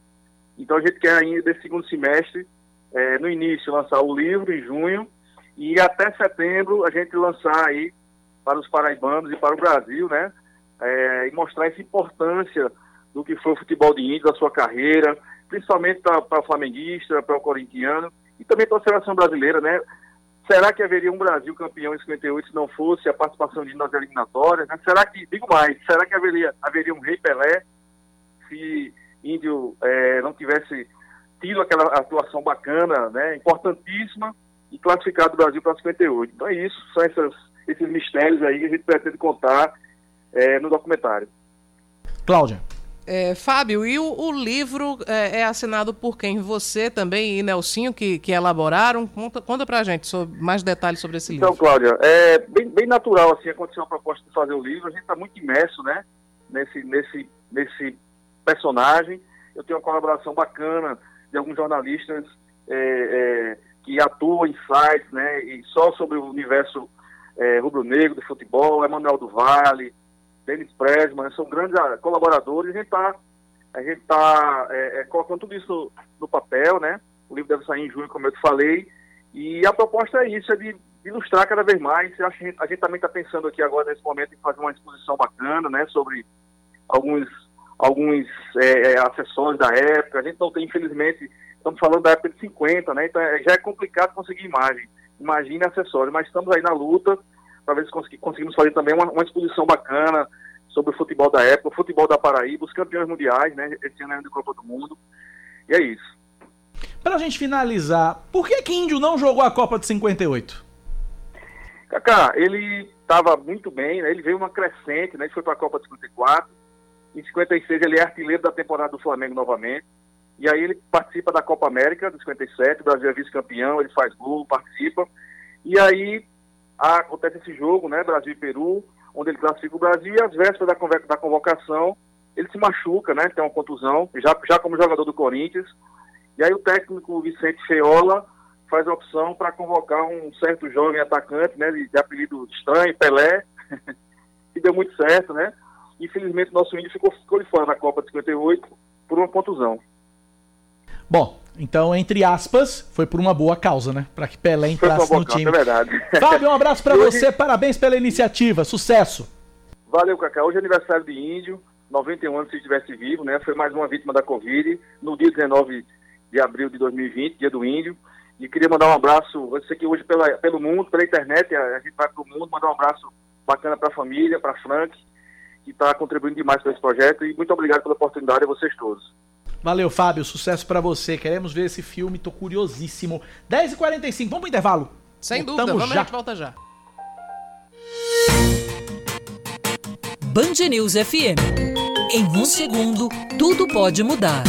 Então a gente quer ainda desse segundo semestre, é, no início, lançar o livro em junho. E até setembro a gente lançar aí para os paraibanos e para o Brasil, né? é, e mostrar essa importância do que foi o futebol de índio, da sua carreira, principalmente para o flamenguista, para o corintiano e também para a seleção brasileira, né? Será que haveria um Brasil campeão em 58 se não fosse a participação de nas eliminatórias? né? Será que, digo mais, será que haveria, haveria um rei Pelé se índio eh, não tivesse tido aquela atuação bacana, né, importantíssima e classificado o Brasil para 58? Então é isso, são essas, esses mistérios aí que a gente pretende contar eh, no documentário. Cláudia. É, Fábio, e o, o livro é, é assinado por quem? Você também e Nelsinho que, que elaboraram? Conta, conta pra gente sobre, mais detalhes sobre esse livro. Então, Cláudia, é bem, bem natural assim aconteceu a proposta de fazer o livro. A gente está muito imerso, né, nesse nesse nesse personagem. Eu tenho uma colaboração bacana de alguns jornalistas é, é, que atuam em sites, né, e só sobre o universo é, rubro-negro do futebol. Emanuel do Vale, Denis Presman, são grandes ah, colaboradores. A gente está a gente tá é, é, colocando tudo isso no, papel, né? O livro deve sair em junho, como eu te falei. E a proposta é isso, é de, ilustrar cada vez mais. A gente, a gente também está pensando aqui agora, nesse momento, em fazer uma exposição bacana, né? Sobre alguns, alguns é, é, acessórios da época. A gente não tem, infelizmente, estamos falando da época de 50, né? Então é- já é complicado conseguir imagem. Imagine acessórios, mas estamos aí na luta para ver se consegui- conseguimos fazer também uma, uma exposição bacana sobre o futebol da época, o futebol da Paraíba, os campeões mundiais, né? Esse ano é ano de Copa do Mundo. E é isso. Pra gente finalizar, por que que Índio não jogou a Copa de 58? Kaká, ele estava muito bem, né? Ele veio uma crescente, né? Ele foi para a Copa de 54. Em 56 ele é artilheiro da temporada do Flamengo novamente. E aí ele participa da Copa América de 57, o Brasil é vice-campeão, ele faz gol, participa. E aí acontece esse jogo, né? Brasil e Peru, onde ele classifica o Brasil e às vésperas da convocação ele se machuca, né? Tem uma contusão, já, já como jogador do Corinthians. E aí o técnico Vicente Feola faz a opção para convocar um certo jovem atacante, né, de, de apelido estranho, Pelé, que deu muito certo, né? Infelizmente nosso índio ficou, ficou de fora da Copa de 58 por uma contusão. Bom, então, entre aspas, foi por uma boa causa, né? Pra que Pelé entrasse no causa, time. é verdade. Fábio, um abraço pra E hoje- você, parabéns pela iniciativa, sucesso. Valeu, Cacá. Hoje é aniversário de índio, 91 anos se estivesse vivo, né? Foi mais uma vítima da Covid, no dia 19 de abril de 2020, dia do índio. E queria mandar um abraço, sei que hoje pela, pelo mundo, pela internet, a, a gente vai pro mundo, mandar um abraço bacana pra família, pra Frank, que está contribuindo demais para esse projeto. E muito obrigado pela oportunidade a vocês todos. Valeu, Fábio, sucesso pra você. Queremos ver esse filme, tô curiosíssimo. 10h45, vamos pro intervalo? Sem Voltamos dúvida, vamos, já. a gente volta já. Band News FM. Em um segundo, tudo pode mudar.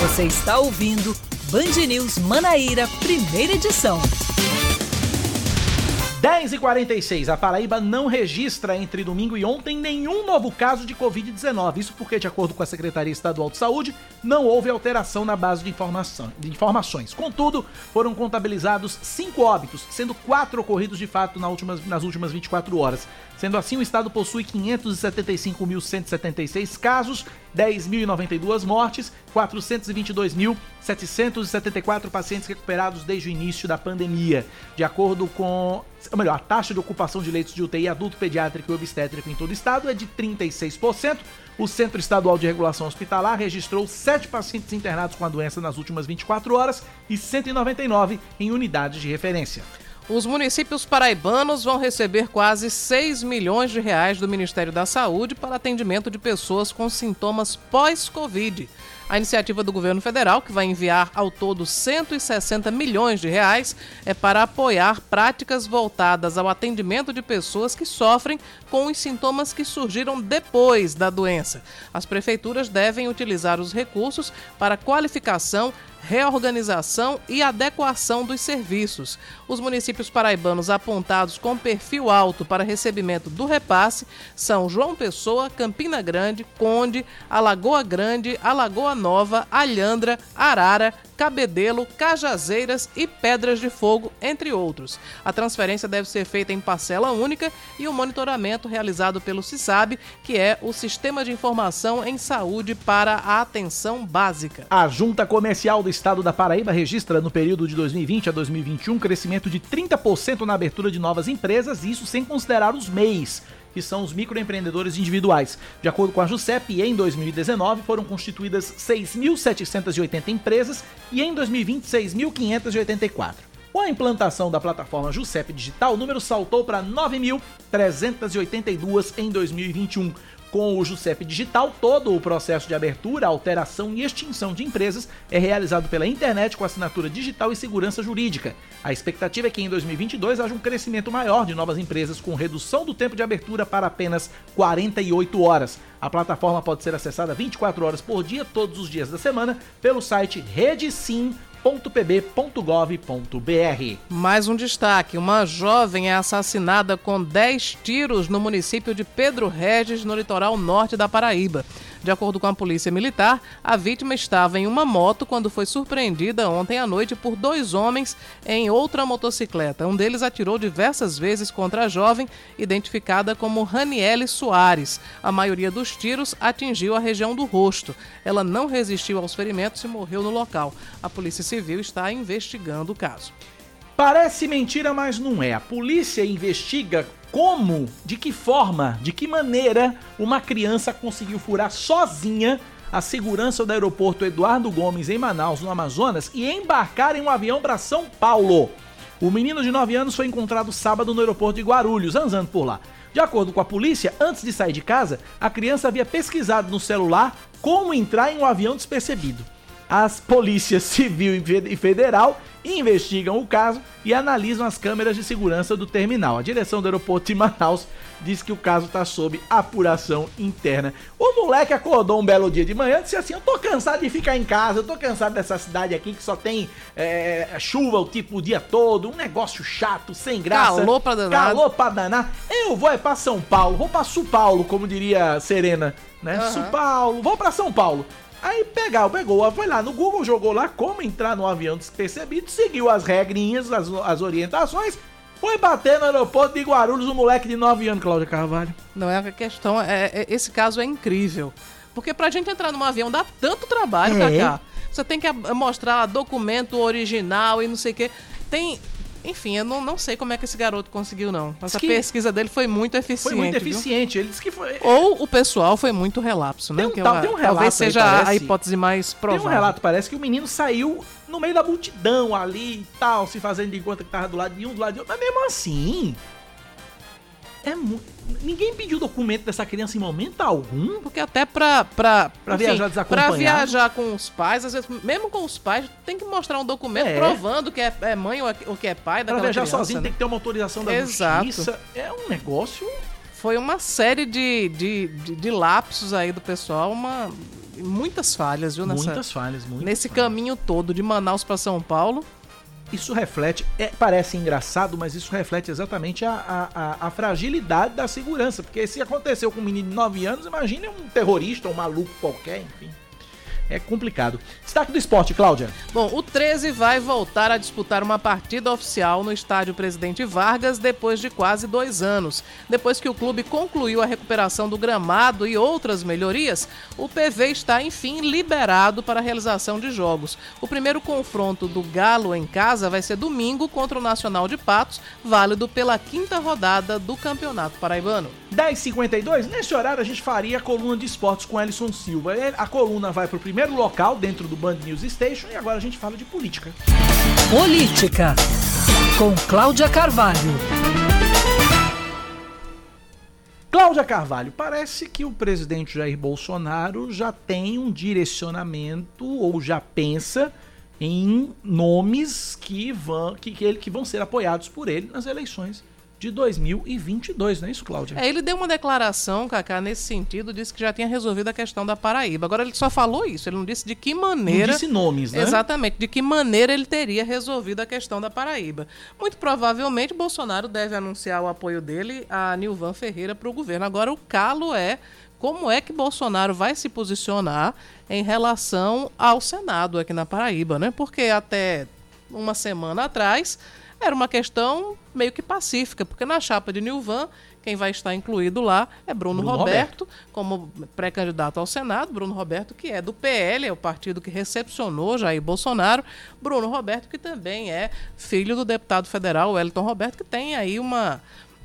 Você está ouvindo Band News Manaíra, primeira edição. 10h46, a Paraíba não registra entre domingo e ontem nenhum novo caso de Covid-19. Isso porque, de acordo com a Secretaria Estadual de Saúde, não houve alteração na base de, informação, de informações. Contudo, foram contabilizados cinco óbitos, sendo quatro ocorridos de fato na últimas- nas últimas 24 horas. Sendo assim, o estado possui 575.176 casos, 10.092 mortes, 422.774 pacientes recuperados desde o início da pandemia. De acordo com. Ou melhor, a taxa de ocupação de leitos de UTI adulto, pediátrico e obstétrico em todo o estado é de 36%. O Centro Estadual de Regulação Hospitalar registrou 7 pacientes internados com a doença nas últimas 24 horas e 199 em unidades de referência. Os municípios paraibanos vão receber quase 6 milhões de reais do Ministério da Saúde para atendimento de pessoas com sintomas pós-Covid. A iniciativa do governo federal, que vai enviar ao todo 160 milhões de reais, é para apoiar práticas voltadas ao atendimento de pessoas que sofrem com os sintomas que surgiram depois da doença. As prefeituras devem utilizar os recursos para qualificação reorganização e adequação dos serviços. Os municípios paraibanos apontados com perfil alto para recebimento do repasse são João Pessoa, Campina Grande, Conde, Alagoa Grande, Alagoa Nova, Alhandra, Arara, Cabedelo, Cajazeiras e Pedras de Fogo, entre outros. A transferência deve ser feita em parcela única e o monitoramento realizado pelo CISAB, que é o Sistema de Informação em Saúde para a Atenção Básica. A Junta Comercial do Estado da Paraíba registra no período de 2020 a 2021 um crescimento de 30% na abertura de novas empresas, isso sem considerar os MEIs que são os microempreendedores individuais. De acordo com a JUSEP, em 2019 foram constituídas 6.780 empresas e em 2020 6.584. Com a implantação da plataforma JUSEP Digital, o número saltou para 9.382 em 2021. Com o JUSEP Digital, todo o processo de abertura, alteração e extinção de empresas é realizado pela internet com assinatura digital e segurança jurídica. A expectativa é que em 2022 haja um crescimento maior de novas empresas com redução do tempo de abertura para apenas 48 horas. A plataforma pode ser acessada 24 horas por dia, todos os dias da semana, pelo site redesim.com pb.gov.br. Mais um destaque: uma jovem é assassinada com 10 tiros no município de Pedro Regis, no litoral norte da Paraíba. De acordo com a Polícia Militar, a vítima estava em uma moto quando foi surpreendida ontem à noite por dois homens em outra motocicleta. Um deles atirou diversas vezes contra a jovem, identificada como Raniele Soares. A maioria dos tiros atingiu a região do rosto. Ela não resistiu aos ferimentos e morreu no local. A Polícia Civil está investigando o caso. Parece mentira, mas não é. A polícia investiga como, de que forma, de que maneira uma criança conseguiu furar sozinha a segurança do aeroporto Eduardo Gomes em Manaus, no Amazonas, e embarcar em um avião para São Paulo. O menino de 9 anos foi encontrado sábado no aeroporto de Guarulhos, andando por lá. De acordo com a polícia, antes de sair de casa, a criança havia pesquisado no celular como entrar em um avião despercebido. As polícias civil e federal investigam o caso e analisam as câmeras de segurança do terminal. A direção do aeroporto de Manaus diz que o caso está sob apuração interna. O moleque acordou um belo dia de manhã e disse assim: Eu tô cansado de ficar em casa, eu tô cansado dessa cidade aqui que só tem é, chuva o tipo o dia todo, um negócio chato, sem graça. Calor pra danar. Calor pra danar. Eu vou é pra São Paulo, vou pra São Paulo, como diria Serena, né? Uhum. São Paulo, vou pra São Paulo. Aí pegar, pegou, foi lá no Google, jogou lá como entrar no avião despercebido, seguiu as regrinhas, as, as orientações, foi bater no aeroporto de Guarulhos um moleque de 9 anos, Cláudia Carvalho. Não é a questão, é, é- esse caso é incrível. Porque pra gente entrar num avião dá tanto trabalho, É. Cacá. Você tem que mostrar documento original e não sei o quê. Tem. Enfim, eu não, não sei como é que esse garoto conseguiu, não. Essa que- pesquisa dele foi muito eficiente. Foi muito viu? eficiente. Ele disse que foi. Ou o pessoal foi muito relapso, né? Tem um Que tal- eu- tem um relato talvez aí, seja a parece. hipótese mais Tem provável. um relato, parece que o menino saiu no meio da multidão ali e tal, se fazendo de conta que tava do lado de um, do lado de outro. Mas mesmo assim. É. Ninguém pediu documento dessa criança em momento algum. Porque até pra. Pra, Pra enfim, viajar desacompanhado. Pra viajar com os pais, às vezes, mesmo com os pais, tem que mostrar um documento É. provando que é, é mãe ou, é- que é pai Pra daquela viajar criança. sozinho né? tem que ter uma autorização da Exato. justiça. É um negócio. Foi uma série de, de, de, de lapsos aí do pessoal, uma, muitas falhas, viu? Nessa, Muitas falhas, muitas Nesse caminho todo, de Manaus pra São Paulo. Isso reflete, é, parece engraçado, mas isso reflete exatamente a, a, a- fragilidade da segurança. Porque se aconteceu com um menino de 9 anos, imagine um terrorista, um maluco qualquer, enfim. É complicado. Destaque do esporte, Cláudia. Bom, o 13 vai voltar a disputar uma partida oficial no estádio Presidente Vargas depois de quase dois anos. Depois que o clube concluiu a recuperação do gramado e outras melhorias, o PV está enfim liberado para a realização de jogos. O primeiro confronto do Galo em casa vai ser domingo contra o Nacional de Patos, válido pela quinta rodada do Campeonato Paraibano. 10h52, nesse horário a gente faria a coluna de esportes com Ellison Silva. A coluna vai pro primeiro local dentro do Band News Station e agora a gente fala de política. Política, com Cláudia Carvalho. Cláudia Carvalho, parece que o presidente Jair Bolsonaro já tem um direcionamento ou já pensa em nomes que vão, que, que, ele, que vão ser apoiados por ele nas eleições de 2022, não é isso, Cláudia? É, ele deu uma declaração, Cacá, nesse sentido, disse que já tinha resolvido a questão da Paraíba. Agora ele só falou isso, ele não disse de que maneira. Não disse nomes, né? Exatamente, de que maneira ele teria resolvido a questão da Paraíba. Muito provavelmente Bolsonaro deve anunciar o apoio dele a Nilvan Ferreira para o governo. Agora o calo é como é que Bolsonaro vai se posicionar em relação ao Senado aqui na Paraíba, né? Porque até uma semana atrás era uma questão meio que pacífica, porque na chapa de Nilvan, quem vai estar incluído lá é Bruno, Bruno Roberto, como pré-candidato ao Senado. Bruno Roberto, que é do PL, é o partido que recepcionou Jair Bolsonaro. Bruno Roberto, que também é filho do deputado federal Wellington Roberto, que tem aí uma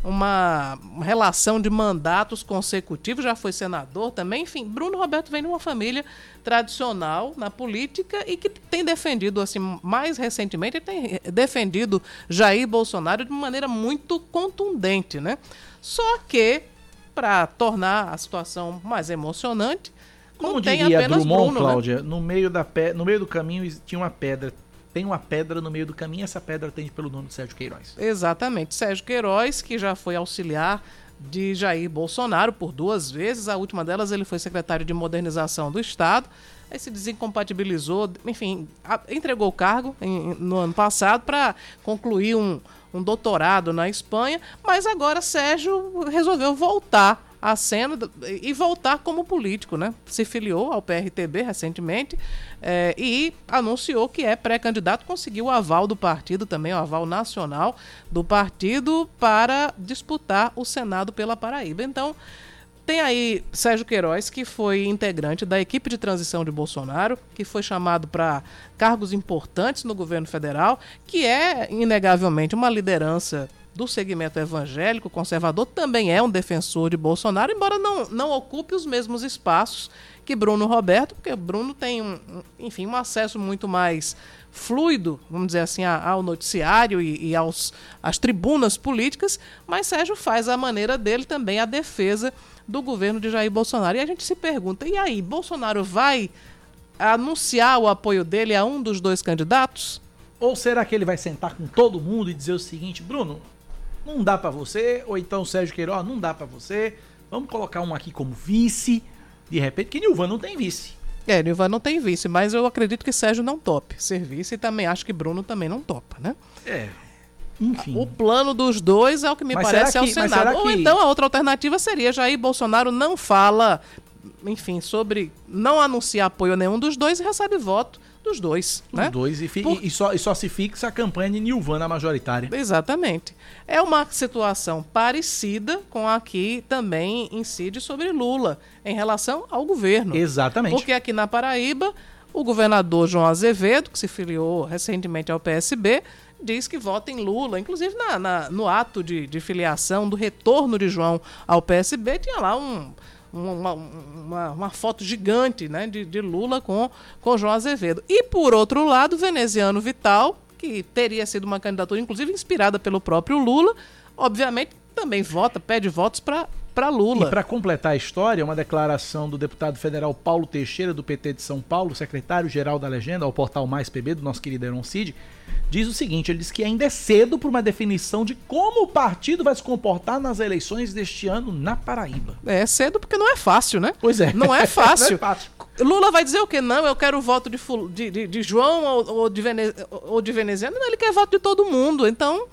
uma relação de mandatos consecutivos, já foi senador também. Enfim, Bruno Roberto vem de uma família tradicional na política e que tem defendido, assim, mais recentemente, tem defendido Jair Bolsonaro de maneira muito contundente, né? Só que, para tornar a situação mais emocionante, Como não tem diria apenas Drummond, Bruno, né? Cláudia, no, meio da pe... no meio do caminho tinha uma pedra. Tem uma pedra no meio do caminho essa pedra tem pelo nome de Sérgio Queiroz. Exatamente. Sérgio Queiroz, que já foi auxiliar de Jair Bolsonaro por duas vezes. A última delas, ele foi secretário de modernização do Estado. Aí se desincompatibilizou, enfim, entregou o cargo em- no ano passado para concluir um, um doutorado na Espanha. Mas agora Sérgio resolveu voltar à cena e voltar como político, né? Se filiou ao PRTB recentemente eh, e anunciou que é pré-candidato, conseguiu o aval do partido também, o aval nacional do partido para disputar o Senado pela Paraíba. Então, tem aí Sérgio Queiroz, que foi integrante da equipe de transição de Bolsonaro, que foi chamado para cargos importantes no governo federal, que é inegavelmente uma liderança do segmento evangélico conservador, também é um defensor de Bolsonaro, embora não, não ocupe os mesmos espaços que Bruno Roberto, porque Bruno tem um, enfim, um acesso muito mais fluido, vamos dizer assim, a- ao noticiário e, e aos, às tribunas políticas, mas Sérgio faz à maneira dele também a defesa do governo de Jair Bolsonaro. E a gente se pergunta, e aí, Bolsonaro vai anunciar o apoio dele a um dos dois candidatos? Ou será que ele vai sentar com todo mundo e dizer o seguinte, Bruno, não dá pra você, ou então Sérgio Queiroz, não dá pra você, vamos colocar um aqui como vice, de repente, que Nilvan não tem vice. É, Nilvan não tem vice, mas eu acredito que Sérgio não tope ser vice e também acho que Bruno também não topa, né? É. Enfim. O plano dos dois é o que me Mas parece que- mas Senado. será Ou que- então a outra alternativa seria Jair Bolsonaro não fala, enfim, sobre não anunciar apoio a nenhum dos dois e recebe voto dos dois, Os né? dois, e, Por- e só, e só se fixa a campanha de Nilvan na majoritária. Exatamente. É uma situação parecida com a que também incide sobre Lula em relação ao governo. Exatamente. Porque aqui na Paraíba, o governador João Azevedo, que se filiou recentemente ao PSB, diz que vota em Lula. Inclusive, na, na- no ato de, de filiação, do retorno de João ao PSB, tinha lá um- uma, uma- uma foto gigante né, de, de Lula com, com João Azevedo. E, por outro lado, Veneziano Vital, que teria sido uma candidatura, inclusive, inspirada pelo próprio Lula, obviamente também vota, pede votos para Lula. E para completar a história, uma declaração do deputado federal Paulo Teixeira, do PT de São Paulo, secretário-geral da Legenda, ao portal Mais PB, do nosso querido Heron Cid, diz o seguinte: ele diz que ainda é cedo para uma definição de como o partido vai se comportar nas eleições deste ano na Paraíba. É cedo porque não é fácil, né? Pois é. Não é fácil. Não é fácil. Lula vai dizer o quê? Não, eu quero o voto de, de, de- de João ou, ou de Vene- ou de veneziano. Não, ele quer voto de todo mundo. Então,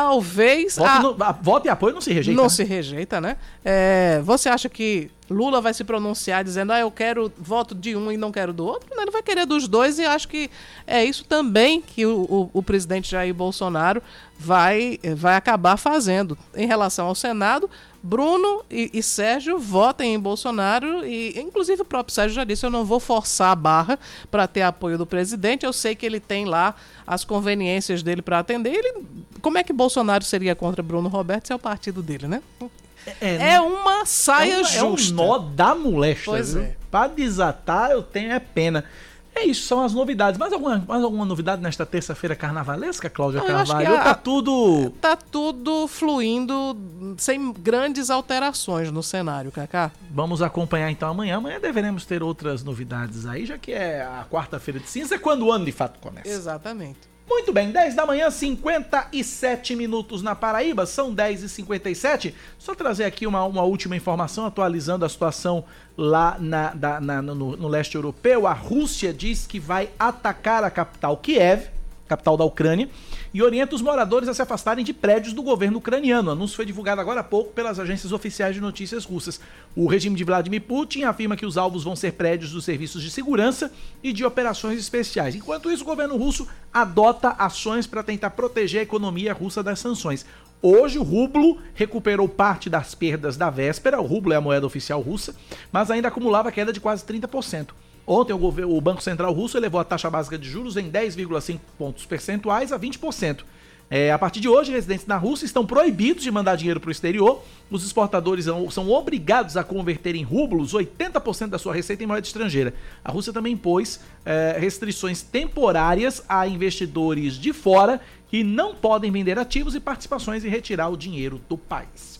talvez. Voto, a- no- a- voto e apoio não se rejeita. Não né? se rejeita, né? É, você acha que Lula vai se pronunciar dizendo, ah, eu quero voto de um e não quero do outro? Ele vai querer dos dois e acho que é isso também que o, o- o presidente Jair Bolsonaro vai, vai acabar fazendo. Em relação ao Senado, Bruno e, e Sérgio votem em Bolsonaro e, inclusive, o próprio Sérgio já disse: eu não vou forçar a barra para ter apoio do presidente. Eu sei que ele tem lá as conveniências dele para atender. Ele, como é que Bolsonaro seria contra Bruno Roberto se é o partido dele, né? É, É uma saia é um, justa. É um nó da moléstia. Pois viu? é. Pra desatar, eu tenho é pena. É isso, são as novidades. Mais alguma, mais alguma novidade nesta terça-feira carnavalesca, Cláudia Não, acho Carvalho? Ou a- Tá tudo. Tá tudo fluindo sem grandes alterações no cenário, Kaká. Vamos acompanhar então amanhã. Amanhã deveremos ter outras novidades aí, já que é a quarta-feira de cinza, é quando o ano de fato começa. Exatamente. Muito bem, 10 da manhã, 57 minutos na Paraíba, são 10 e 57 Só trazer aqui uma, uma última informação, atualizando a situação lá na, da- na- no, no leste europeu. A Rússia diz que vai atacar a capital Kiev, capital da Ucrânia, e orienta os moradores a se afastarem de prédios do governo ucraniano. O anúncio foi divulgado agora há pouco pelas agências oficiais de notícias russas. O regime de Vladimir Putin afirma que os alvos vão ser prédios dos serviços de segurança e de operações especiais. Enquanto isso, o governo russo adota ações para tentar proteger a economia russa das sanções. Hoje, o rublo recuperou parte das perdas da véspera. O rublo é a moeda oficial russa, mas ainda acumulava queda de quase 30%. Ontem, o, governo- o Banco Central Russo elevou a taxa básica de juros em 10,5 pontos percentuais a 20%. É, a partir de hoje, residentes na Rússia estão proibidos de mandar dinheiro para o exterior. Os exportadores são, obrigados a converter em rublos 80% da sua receita em moeda estrangeira. A Rússia também impôs é, restrições temporárias a investidores de fora que não podem vender ativos e participações e retirar o dinheiro do país.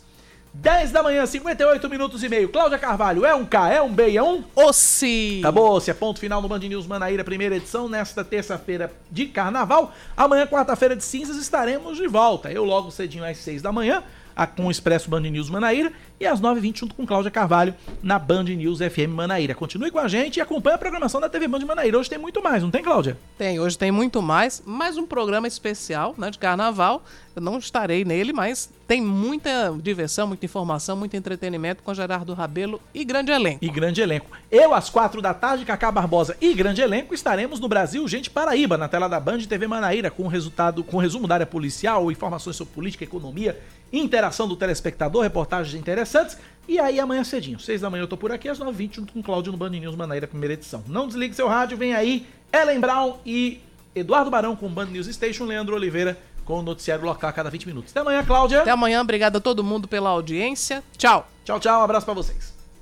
10 da manhã, 58 minutos e meio. Cláudia Carvalho, é um K, é um B, é um? Ossi! Acabou, se é ponto final no Band News Manaíra, primeira edição, nesta terça-feira de carnaval. Amanhã, quarta-feira de cinzas, estaremos de volta. Eu logo cedinho às 6 da manhã, a- com o Expresso Band News Manaíra, e às 9h20 junto com Cláudia Carvalho na Band News FM Manaíra. Continue com a gente e acompanhe a programação da TV Band Manaíra. Hoje tem muito mais, não tem, Cláudia? Tem, hoje tem muito mais, mais um programa especial né, de carnaval. Eu não estarei nele, mas tem muita diversão, muita informação, muito entretenimento com Gerardo Rabelo e grande elenco. E grande elenco. Eu, às quatro da tarde, Cacá Barbosa e grande elenco, estaremos no Brasil Gente Paraíba, na tela da Band TV Manaíra, com resultado, com resumo da área policial, informações sobre política, economia, interação do telespectador, reportagens interessantes. E aí amanhã cedinho, seis da manhã eu tô por aqui, às 9h20, junto com o Cláudio no Band News Manaíra, primeira edição. Não desligue seu rádio, vem aí Ellen Brown e Eduardo Barão com o Band News Station, Leandro Oliveira com o noticiário local a cada 20 minutos. Até amanhã, Cláudia. Até amanhã, obrigado a todo mundo pela audiência. Tchau. Tchau, tchau, um abraço pra vocês.